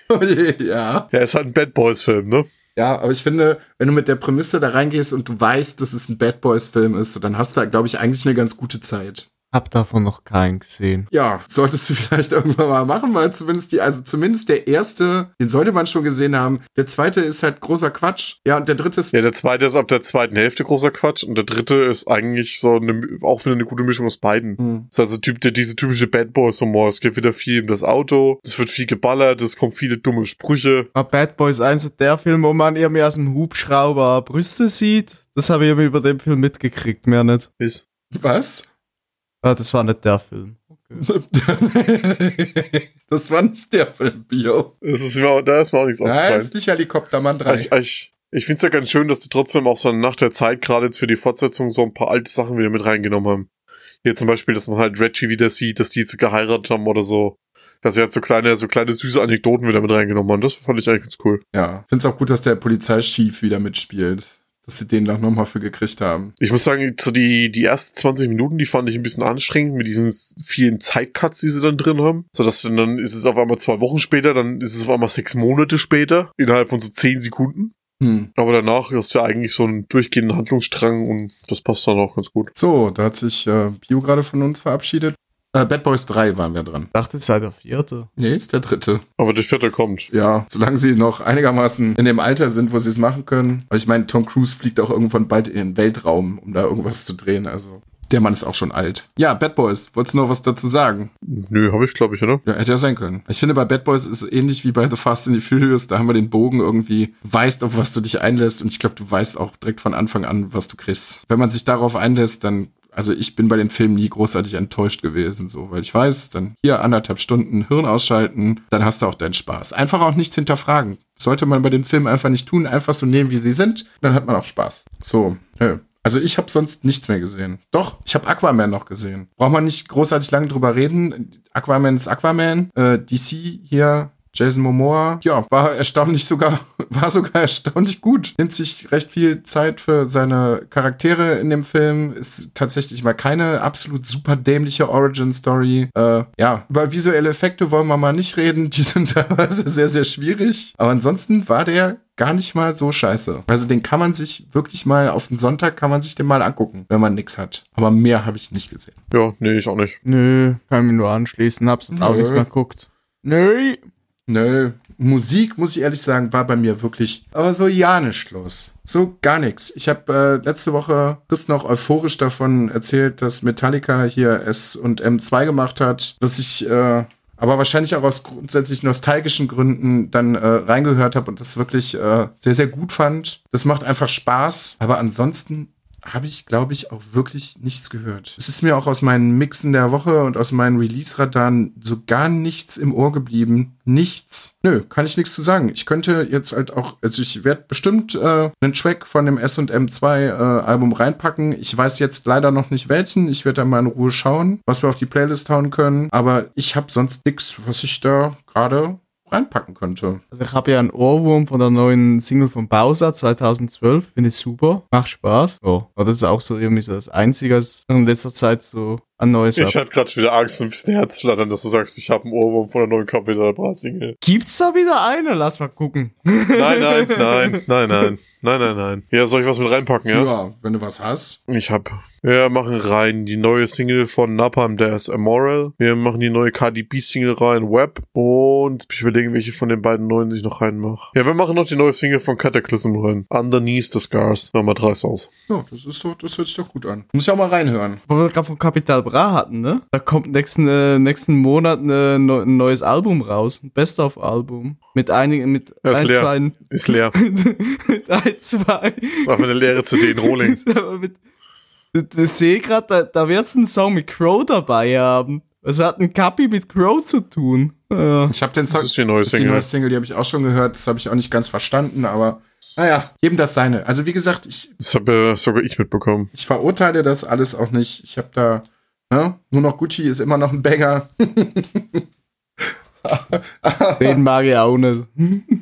Oh ja. ja, ist halt ein Bad Boys Film, ne? Ja, aber ich finde, wenn du mit der Prämisse da reingehst und du weißt, dass es ein Bad Boys Film ist, dann hast du, glaube ich, eigentlich eine ganz gute Zeit. Hab davon noch keinen gesehen. Ja, solltest du [LAUGHS] vielleicht irgendwann mal machen, weil zumindest die, also zumindest der erste, den sollte man schon gesehen haben. Der zweite ist halt großer Quatsch. Ja, und der dritte ist, Ja, der zweite ist ab der zweiten Hälfte großer Quatsch und der dritte ist eigentlich so eine, auch wieder eine gute Mischung aus beiden. Hm. Das ist also typ, der, diese typische Bad Boys Humor. Es gibt wieder viel um das Auto, es wird viel geballert, es kommen viele dumme Sprüche. Aber Bad Boys 1 ist der Film, wo man irgendwie aus dem Hubschrauber Brüste sieht. Das habe ich irgendwie über den Film mitgekriegt, mehr nicht. Ist. was? Ah, das war nicht der Film. Okay. [LAUGHS] das war nicht der Film, Bio. Das ist mir, da ist mir auch nichts Nein, aufgefallen. ist nicht Helikoptermann 3. Ich, ich, ich finde es ja ganz schön, dass die trotzdem auch so nach der Zeit gerade jetzt für die Fortsetzung so ein paar alte Sachen wieder mit reingenommen haben. Hier zum Beispiel, dass man halt Reggie wieder sieht, dass die jetzt geheiratet haben oder so. Dass sie jetzt so kleine, so kleine süße Anekdoten wieder mit reingenommen haben. Das fand ich eigentlich ganz cool. Ja, find's auch gut, dass der Polizeichief wieder mitspielt. Dass sie den da nochmal für gekriegt haben. Ich muss sagen, so die, die ersten 20 Minuten, die fand ich ein bisschen anstrengend mit diesen vielen Zeitcuts, die sie dann drin haben. So dass dann, dann ist es auf einmal zwei Wochen später, dann ist es auf einmal sechs Monate später, innerhalb von so zehn Sekunden. Hm. Aber danach ist ja eigentlich so ein durchgehenden Handlungsstrang und das passt dann auch ganz gut. So, da hat sich äh, Bio gerade von uns verabschiedet. Äh, Bad Boys 3 waren wir dran. Ich dachte, es sei der vierte. Nee, ist der dritte. Aber der vierte kommt. Ja, solange sie noch einigermaßen in dem Alter sind, wo sie es machen können. Aber ich meine, Tom Cruise fliegt auch irgendwann bald in den Weltraum, um da irgendwas zu drehen. Also, der Mann ist auch schon alt. Ja, Bad Boys, wolltest du noch was dazu sagen? Nö, habe ich glaube ich, oder? Ja, hätte ja sein können. Ich finde, bei Bad Boys ist es ähnlich wie bei The Fast and the Furious. Da haben wir den Bogen irgendwie, weißt, auf was du dich einlässt. Und ich glaube, du weißt auch direkt von Anfang an, was du kriegst. Wenn man sich darauf einlässt, dann also ich bin bei den Filmen nie großartig enttäuscht gewesen, so, weil ich weiß, dann hier anderthalb Stunden Hirn ausschalten, dann hast du auch deinen Spaß. Einfach auch nichts hinterfragen. Sollte man bei den Filmen einfach nicht tun, einfach so nehmen, wie sie sind, dann hat man auch Spaß. So, nö. Also ich habe sonst nichts mehr gesehen. Doch, ich habe Aquaman noch gesehen. Braucht man nicht großartig lange drüber reden. Aquaman ist Aquaman. Äh, DC hier Jason Momoa, ja, war erstaunlich sogar, [LAUGHS] war sogar erstaunlich gut. Nimmt sich recht viel Zeit für seine Charaktere in dem Film. Ist tatsächlich mal keine absolut super dämliche Origin-Story. Äh, ja, über visuelle Effekte wollen wir mal nicht reden. Die sind [LAUGHS] teilweise sehr, sehr schwierig. Aber ansonsten war der gar nicht mal so scheiße. Also den kann man sich wirklich mal auf den Sonntag kann man sich den mal angucken, wenn man nix hat. Aber mehr habe ich nicht gesehen. Ja, nee, ich auch nicht. Nö, kann mich nur anschließen, hab's auch nicht mehr geguckt. Nö. Nö. Musik, muss ich ehrlich sagen, war bei mir wirklich, aber so ja nicht los. So gar nichts. Ich habe äh, letzte Woche Chris noch euphorisch davon erzählt, dass Metallica hier S und M2 gemacht hat, dass ich äh, aber wahrscheinlich auch aus grundsätzlich nostalgischen Gründen dann äh, reingehört habe und das wirklich äh, sehr, sehr gut fand. Das macht einfach Spaß, aber ansonsten habe ich, glaube ich, auch wirklich nichts gehört. Es ist mir auch aus meinen Mixen der Woche und aus meinen Release-Radaren so gar nichts im Ohr geblieben. Nichts. Nö, kann ich nichts zu sagen. Ich könnte jetzt halt auch, also ich werde bestimmt äh, einen Track von dem S&M2 äh, reinpacken. Ich weiß jetzt leider noch nicht welchen. Ich werde da mal in Ruhe schauen, was wir auf die Playlist hauen können. Aber ich habe sonst nichts, was ich da gerade reinpacken könnte. Also ich habe ja einen Ohrwurm von der neuen Single von Bowser 2012. Finde ich super. Macht Spaß. So. Aber das ist auch so irgendwie so das Einzige, was in letzter Zeit so an Neues Ich hatte gerade wieder Angst, ein bisschen Herzflattern, dass du sagst, ich habe einen Ohrwurm von der neuen Capital Bra Single. Gibt's da wieder eine? Lass mal gucken. Nein, nein, [LAUGHS] nein, nein, nein, nein, nein, nein. Ja, soll ich was mit reinpacken, ja? Ja, wenn du was hast. Ich hab. Wir machen rein die neue Single von Napalm, der ist Immoral. Wir machen die neue KDB-Single rein, Web. Und ich überlege, welche von den beiden neuen ich noch reinmache. Ja, wir machen noch die neue Single von Cataclysm rein. Underneath the Scars. Nummer 3 aus. Ja, das ist doch, das hört sich doch gut an. Muss ich auch mal reinhören. Wo wir gerade von Capital Bra hatten, ne? Da kommt nächsten, äh, nächsten Monat ne, neu- ein neues Album raus. Ein Best-of-Album. Mit einigen, mit Ja, ist ein, leer. zwei, Ist leer. [LAUGHS] mit ein, zwei. ist einfach eine leere CD in Rohling. [LAUGHS] Ich sehe gerade, da, da wird's einen Song mit Crow dabei haben. Was hat ein Kapi mit Crow zu tun? Ja. Ich habe den Song, Das ist die neue das ist die Single. neue Single, die habe ich auch schon gehört. Das habe ich auch nicht ganz verstanden, aber naja, jedem das seine. Also wie gesagt, ich, Das habe sogar ich mitbekommen. ich verurteile das alles auch nicht. Ich habe da, ne? nur noch Gucci ist immer noch ein Banger. [LAUGHS] Den mag ich auch nicht.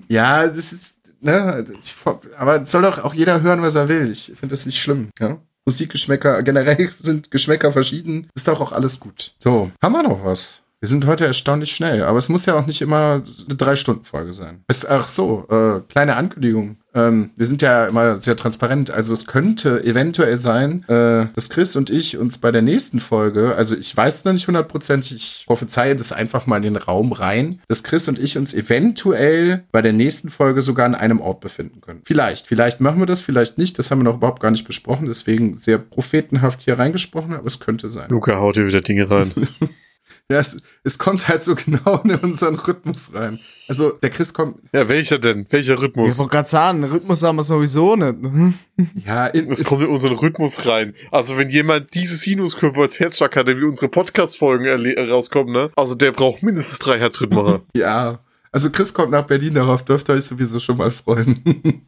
Ja, das ist, ne, ich, aber es soll doch auch jeder hören, was er will. Ich finde das nicht schlimm, ja. Musikgeschmäcker, generell sind Geschmäcker verschieden. Ist doch auch alles gut. So, haben wir noch was? Wir sind heute erstaunlich schnell, aber es muss ja auch nicht immer eine Drei-Stunden-Folge sein. Es, ach so, äh, kleine Ankündigung. Ähm, wir sind ja immer sehr transparent. Also es könnte eventuell sein, äh, dass Chris und ich uns bei der nächsten Folge, also ich weiß noch nicht hundertprozentig, ich prophezeie das einfach mal in den Raum rein, dass Chris und ich uns eventuell bei der nächsten Folge sogar an einem Ort befinden können. Vielleicht, vielleicht machen wir das, vielleicht nicht. Das haben wir noch überhaupt gar nicht besprochen, deswegen sehr prophetenhaft hier reingesprochen, aber es könnte sein. Luca haut hier wieder Dinge rein. [LAUGHS] Ja, es, es kommt halt so [LAUGHS] genau in unseren Rhythmus rein. Also der Chris kommt, ja, welcher denn? Welcher Ich Rhythmus? wollte gerade sagen, Rhythmus haben wir sowieso nicht. [LAUGHS] ja, in, Es kommt in unseren Rhythmus rein. Also wenn jemand diese Sinuskurve als Herzschlag hat, wie unsere Podcast-Folgen rauskommen, ne? Also der braucht mindestens drei Herzrhythmacher. [LAUGHS] Ja, also Chris kommt nach Berlin, darauf dürft ihr euch sowieso schon mal freuen.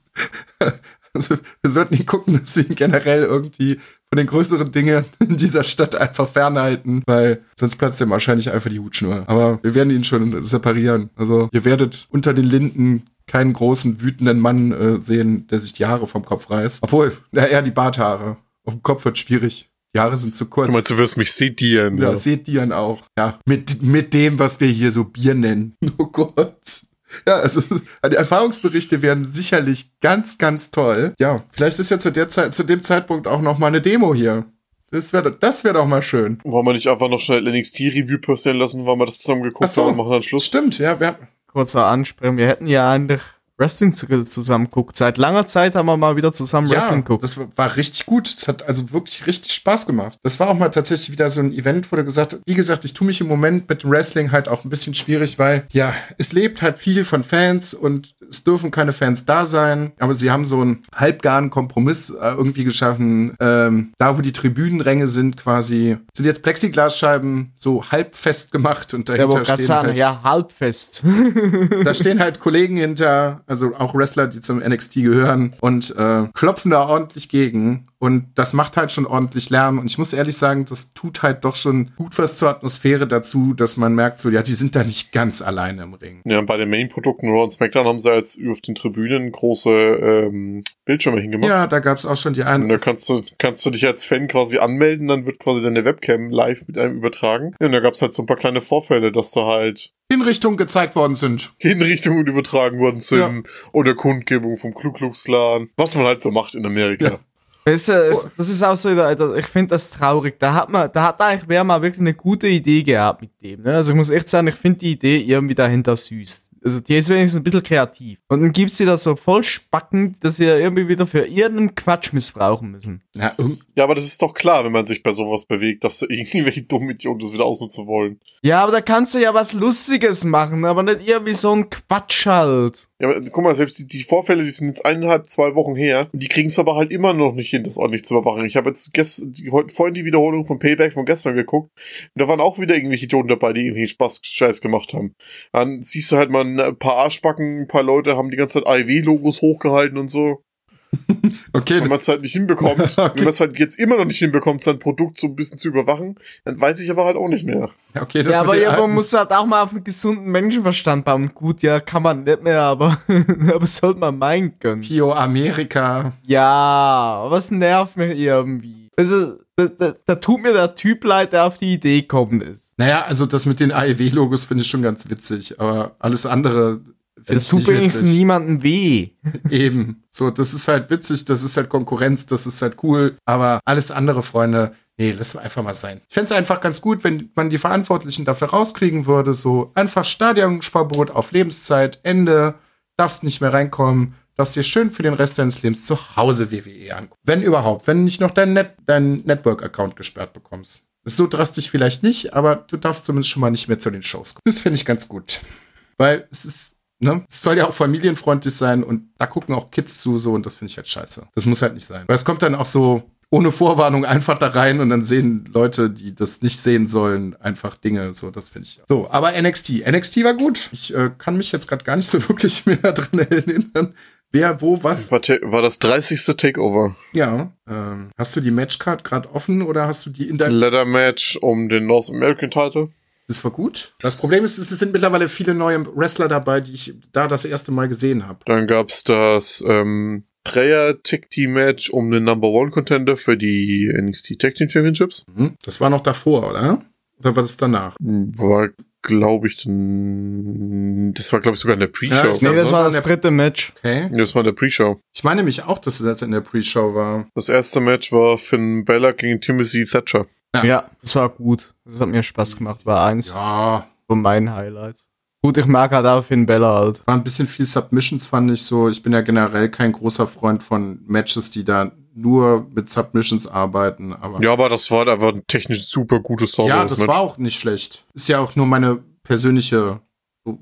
also wir sollten ihn gucken, dass wir ihn generell irgendwie von den größeren Dingen in dieser Stadt einfach fernhalten, weil sonst platzt ihm wahrscheinlich einfach die Hutschnur. Aber wir werden ihn schon separieren. Also ihr werdet unter den Linden keinen großen, wütenden Mann äh, sehen, der sich die Haare vom Kopf reißt. Obwohl, na, eher die Barthaare. Auf dem Kopf wird schwierig. Die Haare sind zu kurz. Du meinst, du wirst mich sedieren. Ja, Ja. dann auch. Ja, mit, mit dem, was wir hier so Bier nennen. [LAUGHS] Oh Gott. Ja, also [LAUGHS] die Erfahrungsberichte werden sicherlich ganz, ganz toll. Ja, vielleicht ist ja zu der Zeit, zu dem Zeitpunkt auch noch mal eine Demo hier. Das wäre das wär doch mal schön. Wollen wir nicht einfach noch schnell NXT-Review passieren lassen, weil wir das zusammen geguckt so. haben und machen dann Schluss? Stimmt, ja, wir, Kurzer Ansprechen. Wir hätten ja eigentlich Wrestling zu- zusammen geguckt. Seit langer Zeit haben wir mal wieder zusammen Wrestling ja, geguckt. das war- richtig gut. Es hat also wirklich richtig Spaß gemacht. Das war auch mal tatsächlich wieder so ein Event, wo du gesagt hast, wie gesagt, ich tue mich im Moment mit dem Wrestling halt auch ein bisschen schwierig, weil ja, es lebt halt viel von Fans und es dürfen keine Fans da sein, aber sie haben so einen halbgaren Kompromiss äh, irgendwie geschaffen. Ähm, da, wo die Tribünenränge sind quasi, sind jetzt Plexiglasscheiben so halb fest gemacht und Ja, dahinter gerade stehen sagen, halt ja, halbfest. da stehen halt Kollegen hinter, also auch Wrestler, die zum NXT gehören und äh, klopfen da ordentlich gegen. Und das macht halt schon ordentlich Lärm. Und ich muss ehrlich sagen, das tut halt doch schon gut was zur Atmosphäre dazu, dass man merkt, so, ja, die sind da nicht ganz alleine im Ring. Ja, bei den Main-Produkten Raw und SmackDown haben sie jetzt auf den Tribünen große ähm, Bildschirme hingemacht. Ja, da gab's auch schon die Und einen. da kannst du, kannst du dich als Fan quasi anmelden, dann wird quasi deine Webcam live mit einem übertragen. Ja, und da gab's halt so ein paar kleine Vorfälle, dass da halt Hinrichtungen gezeigt worden sind. Hinrichtungen übertragen worden sind oder Kundgebung vom Ku Klux Klan. Was man halt so macht in Amerika. Ja. Weißt du, das ist auch so, ich finde das traurig. Da hat man, da hat eigentlich wer mal wirklich eine gute Idee gehabt mit dem. Ne? Also ich muss echt sagen, ich finde die Idee irgendwie dahinter süß. Also die ist wenigstens ein bisschen kreativ. Und dann gibt sie das so voll spackend, dass sie ja irgendwie wieder für irgendeinen Quatsch missbrauchen müssen. Na, irgend- Ja, aber das ist doch klar, wenn man sich bei sowas bewegt, dass da [LAUGHS] irgendwelche dummen Idioten das wieder ausnutzen wollen. Ja, aber da kannst du ja was Lustiges machen, aber nicht irgendwie so ein Quatsch halt. Ja, aber guck mal, selbst die, die Vorfälle, die sind jetzt eineinhalb, zwei Wochen her. Und die kriegen es aber halt immer noch nicht hin, das ordentlich zu überwachen. Ich habe jetzt gestern, die, heute vorhin die Wiederholung von Payback von gestern geguckt. Und da waren auch wieder irgendwelche Idioten dabei, die irgendwie Spaß, Scheiß gemacht haben. Dann siehst du halt mal ein paar Arschbacken, ein paar Leute haben die ganze Zeit AEW-Logos hochgehalten und so. [LAUGHS] okay, Wenn man es halt nicht hinbekommt, [LAUGHS] Okay. wenn man es halt jetzt immer noch nicht hinbekommt, sein Produkt so ein bisschen zu überwachen, dann weiß ich aber halt auch nicht mehr. okay, das ja, aber ja, man muss halt auch mal auf einen gesunden Menschenverstand bauen. Gut, ja, kann man nicht mehr, aber, [LAUGHS] aber sollte man meinen können. Pio Amerika. Ja, was nervt mich irgendwie? Also, da, da, da tut mir der Typ leid, der auf die Idee gekommen ist. Naja, also das mit den AEW-Logos finde ich schon ganz witzig, aber alles andere Das tut wenigstens witzig. niemandem weh. [LAUGHS] Eben. So, das ist halt witzig, das ist halt Konkurrenz, das ist halt cool. Aber alles andere, Freunde, nee, lass mal einfach mal sein. Ich fände es einfach ganz gut, wenn man die Verantwortlichen dafür rauskriegen würde. So einfach Stadionverbot auf Lebenszeit, Ende, darfst nicht mehr reinkommen, darfst dir schön für den Rest deines Lebens zu Hause WWE angucken. Wenn überhaupt, wenn nicht noch dein, Net dein Network-Account gesperrt bekommst. So drastisch vielleicht nicht, aber du darfst zumindest schon mal nicht mehr zu den Shows kommen. Das finde ich ganz gut. Weil es ist, ne, es soll ja auch familienfreundlich sein und da gucken auch Kids zu so und das finde ich halt scheiße. Das muss halt nicht sein. Weil es kommt dann auch so ohne Vorwarnung einfach da rein und dann sehen Leute, die das nicht sehen sollen, einfach Dinge. So, das finde ich. So, aber NXT. NXT war gut. Ich äh, kann mich jetzt gerade gar nicht so [LAUGHS] wirklich mehr dran erinnern. Wer, wo, was? War, war das 30. Takeover. Ja. Ähm, hast du die Matchcard gerade offen oder hast du die in deinem. Leather Match um den North American Title. Das war gut. Das Problem ist, es sind mittlerweile viele neue Wrestler dabei, die ich da das erste Mal gesehen habe. Dann gab's das ähm, Dreier Tag Team Match um den Number One Contender für die NXT Tag Team Championships. Mhm. Das war noch davor, oder? Oder war das danach? War, glaube ich, dann, das war, glaube ich, sogar in der Pre-Show. Ja, Nee, das war das der- dritte Match. Okay. das war in der Pre-Show. Ich meine mich auch, dass das in der Pre-Show war. Das erste Match war Finn Bella gegen Timothy Thatcher. Ja. Ja. das war gut. Das hat mir Spaß gemacht. War eins Ja, von meinen Highlights. Gut, ich mag halt auch Finn Bella halt. war ein bisschen viel Submissions, fand ich so. Ich bin ja generell kein großer Freund von Matches, die da nur mit Submissions arbeiten, aber. Ja, aber das war einfach ein technisch super gutes Star Ja, das Match. war auch nicht schlecht. Ist ja auch nur meine persönliche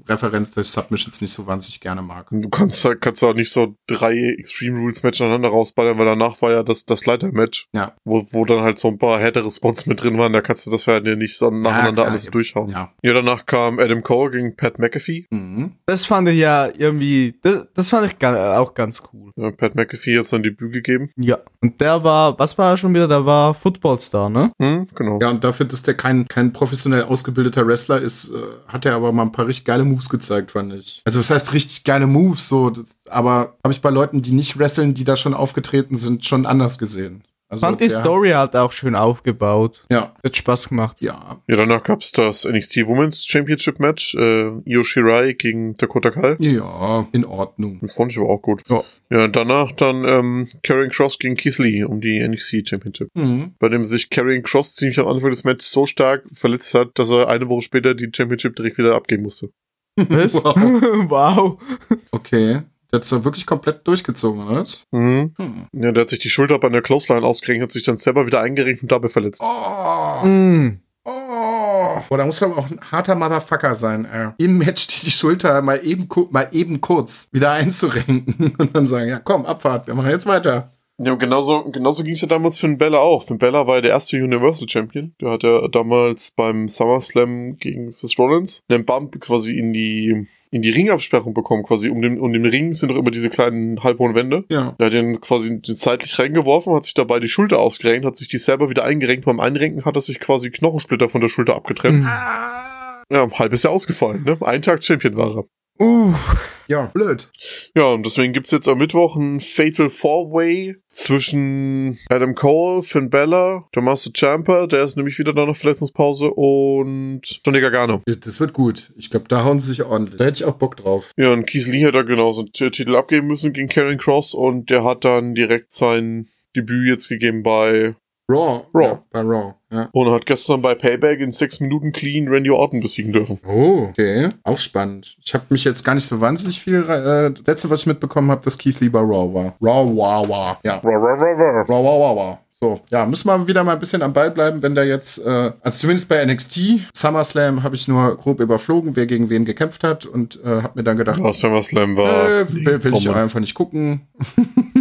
Referenz, dass ich Submissions nicht so wahnsinnig gerne mag. Du kannst halt, kannst auch nicht so drei Extreme Rules Match aneinander rausballern, weil danach war ja das, das Leiter-Match. Ja. Wo, wo dann halt so ein paar härtere Spots mit drin waren, da kannst du das ja nicht so nacheinander klar, alles ja. durchhauen. Ja. Ja, danach kam Adam Cole gegen Pat McAfee. Mhm. Das fand ich ja irgendwie, das, das fand ich auch ganz cool. Ja, Pat McAfee hat sein Debüt gegeben. Ja. Und der war, was war er schon wieder? Der war Footballstar, ne? Hm, genau. Ja, und dafür, dass der kein, kein professionell ausgebildeter Wrestler ist, äh, hat er aber mal ein paar richtig geile Moves gezeigt, fand ich. Also, was heißt richtig geile Moves, so, das, aber habe ich bei Leuten, die nicht wresteln, die da schon aufgetreten sind, schon anders gesehen. Also, fand die Story halt auch schön aufgebaut. Hat, Hat Spaß gemacht. ja, ja. Ja, danach gab's das NXT Women's Championship Match, äh, Io Shirai gegen Dakota Kai. Ja, in Ordnung. Das fand ich aber auch gut. Ja. Ja, danach dann ähm, Karrion Cross gegen Keith Lee um die NXT Championship. Mhm. Bei dem sich Karrion Cross ziemlich am Anfang des Matches so stark verletzt hat, dass er eine Woche später die Championship direkt wieder abgeben musste. Was? [LAUGHS] Wow. [LAUGHS] wow. Okay. Der hat es wirklich komplett durchgezogen, oder? was? Mhm. Hm. Ja, der hat sich die Schulter bei einer Clothesline ausgerenkt, hat sich dann selber wieder eingerenkt und dabei verletzt. Oh. Mm. Oh. Boah, da muss aber auch ein harter Motherfucker sein, ey. Im Match die, die Schulter mal eben, mal eben kurz wieder einzurenken [LAUGHS] und dann sagen, ja komm, Abfahrt, wir machen jetzt weiter. Ja, genauso, genauso ging es ja damals für den Bella auch. Finn Bella war ja der erste Universal Champion. Der hat ja damals beim SummerSlam gegen Seth Rollins einen Bump quasi in die, in die Ringabsperrung bekommen. Quasi um den, um den Ring sind doch immer diese kleinen halbhohen Wände. Ja. Der hat den quasi zeitlich reingeworfen, hat sich dabei die Schulter ausgerenkt, hat sich die selber wieder eingerenkt. Beim Einrenken hat er sich quasi Knochensplitter von der Schulter abgetrennt. Mhm. Ja, ein halbes Jahr ausgefallen, ne? Ein Tag Champion war er. Uh. Ja, blöd. Ja, und deswegen gibt's jetzt am Mittwoch ein Fatal Four-Way zwischen Adam Cole, Finn Bella, Tommaso Ciampa, der ist nämlich wieder da nach Verletzungspause, und Johnny Gargano. Das wird gut. Ich glaube, da hauen sie sich ordentlich. Da hätte ich auch Bock drauf. Ja, und Keith Lee hat da genauso einen Titel abgeben müssen gegen Karen Cross und der hat dann direkt sein Debüt jetzt gegeben bei Raw. Raw. Ja, bei Raw, ja. und hat gestern bei Payback in sechs Minuten clean Randy Orton besiegen dürfen. Oh, okay. Auch spannend. Ich habe mich jetzt gar nicht so wahnsinnig viel. Äh, das letzte, was ich mitbekommen habe, dass Keith Lee bei Raw war. Raw, wow, wow. Ja. Ra, ra, ra, ra. Wow, wow, wow, wow. So, ja, müssen wir wieder mal ein bisschen am Ball bleiben, wenn da jetzt, äh, also zumindest bei NXT, SummerSlam habe ich nur grob überflogen, wer gegen wen gekämpft hat und äh, habe mir dann gedacht, Ja, SummerSlam war. äh, will, will ich auch einfach nicht gucken. [LAUGHS]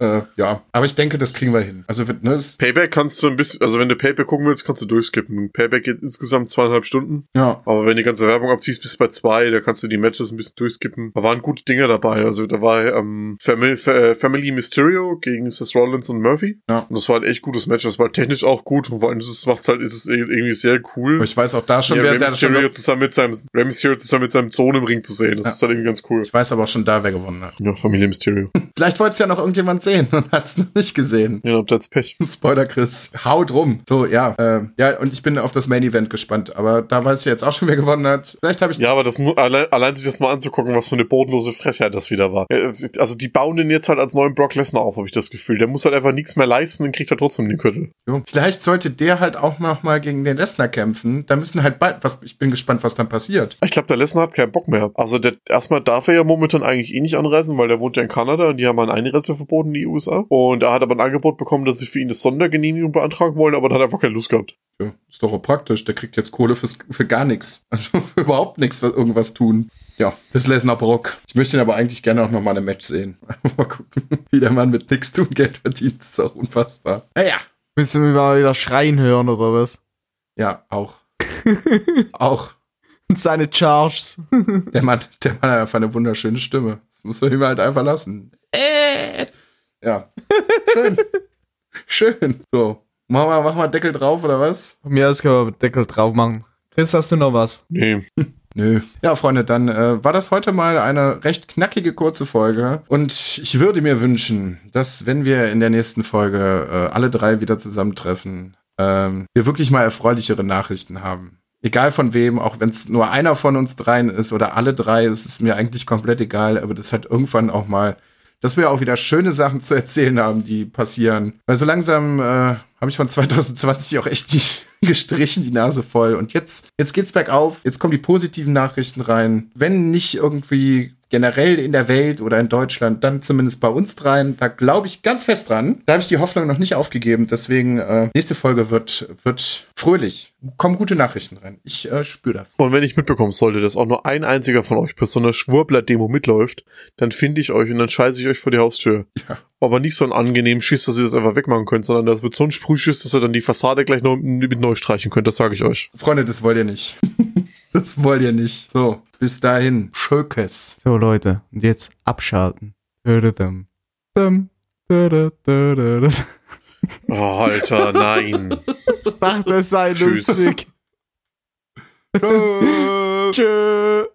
äh, ja, aber ich denke, das kriegen wir hin. Also, ne, das, Payback kannst du ein bisschen, also wenn du Payback gucken willst, kannst du durchskippen. Payback geht insgesamt zweieinhalb Stunden. ja, Aber wenn du die ganze Werbung abziehst, bis bei zwei, da kannst du die Matches ein bisschen durchskippen. Da waren gute Dinge dabei. Also da war ähm, Family, Fa- äh, Family Mysterio gegen Seth Rollins und Murphy. Ja. Und das war ein echt gutes Match. Das war technisch auch gut. Und vor allem es macht halt, ist es irgendwie sehr cool. aber ich weiß auch da schon, ja, wer schon, Mysterio zusammen mit seinem Rey Mysterio zusammen mit seinem Sohn im Ring zu sehen. Das Ja. ist halt irgendwie ganz cool. ich weiß aber auch schon da, wer gewonnen hat. Ja, Familie Mysterio. [LAUGHS] Vielleicht wollte es ja noch irgendjemand sehen und hat es noch nicht gesehen. ja, habt jetzt Pech. [LAUGHS] Spoiler, Chris. Haut rum. So, ja. Äh, ja, und ich bin auf das Main Event gespannt. Aber da weiß ich jetzt auch schon, wer gewonnen hat. Vielleicht habe ich. Ja, aber das allein, allein sich das mal anzugucken, was für eine bodenlose Frechheit das wieder war. Ja, Also die bauen den jetzt halt als neuen Brock Lesnar auf, habe ich das Gefühl. Der muss halt einfach nichts mehr leisten und kriegt er trotzdem den Gürtel. Jo, Vielleicht sollte der halt auch noch mal gegen den Lesnar kämpfen. Da müssen halt bald. Was, ich bin gespannt, was dann passiert. Ich glaube, der Lesnar hat keinen Bock mehr. Also der, erstmal darf er ja momentan eigentlich eh nicht anreisen, weil der wohnt ja in Kanada und die haben ein Einreiseverbot in die USA. Und er hat aber ein Angebot bekommen, dass sie für ihn eine Sondergenehmigung beantragen wollen, aber dann hat er einfach keine Lust gehabt. Ja, ist doch auch praktisch. Der kriegt jetzt Kohle fürs, für gar nichts. Also [LAUGHS] für überhaupt nichts, was irgendwas tun. Ja, das Lesnar Brock. Ich möchte ihn aber eigentlich gerne auch nochmal im Match sehen. [LAUGHS] mal gucken, wie der Mann mit nichts tun Geld verdient. Das ist auch unfassbar. Naja, Willst du mich mal wieder schreien hören oder was? ja, auch. [LAUGHS] auch. Und seine Charges. Der Mann, der Mann hat einfach eine wunderschöne Stimme. Das muss man ihm halt einfach lassen. Äh. Ja. Schön. [LAUGHS] Schön. So. Mach mal, mach mal Deckel drauf, oder was? Von mir aus können wir Deckel drauf machen. Chris, hast du noch was? Nee. [LAUGHS] Nö. Ja, Freunde, dann äh, war das heute mal eine recht knackige kurze Folge. Und ich würde mir wünschen, dass, wenn wir in der nächsten Folge äh, alle drei wieder zusammentreffen, ähm, wir wirklich mal erfreulichere Nachrichten haben. Egal von wem, auch wenn es nur einer von uns dreien ist oder alle drei, es ist mir eigentlich komplett egal, aber das hat irgendwann auch mal, dass wir auch wieder schöne Sachen zu erzählen haben, die passieren. Weil so langsam äh, habe ich von [LAUGHS] 2020 auch echt die [LAUGHS] gestrichen, die Nase voll. Und jetzt, jetzt geht's bergauf, jetzt kommen die positiven Nachrichten rein. Wenn nicht irgendwie generell in der Welt oder in Deutschland, dann zumindest bei uns dreien. Da glaube ich ganz fest dran. Da habe ich die Hoffnung noch nicht aufgegeben. Deswegen, äh, nächste Folge wird, wird fröhlich. Kommen gute Nachrichten rein. Ich äh, spüre das. Und wenn ich mitbekommen sollte, dass auch nur ein einziger von euch bei so einer Schwurbler-Demo mitläuft, dann finde ich euch und dann scheiße ich euch vor die Haustür. Ja. Aber nicht so einen angenehmen Schiss, dass ihr das einfach wegmachen könnt, sondern das wird so ein Sprühschiss, dass ihr dann die Fassade gleich noch mit neu streichen könnt, das sage ich euch. Freunde, das wollt ihr nicht. [LAUGHS] [LAUGHS] das wollt ihr nicht. So, bis dahin. Schökes. So, Leute. Und jetzt abschalten. Oh, Alter, nein. Ich dachte, es sei Tschüss. lustig. Tschö. Tschö.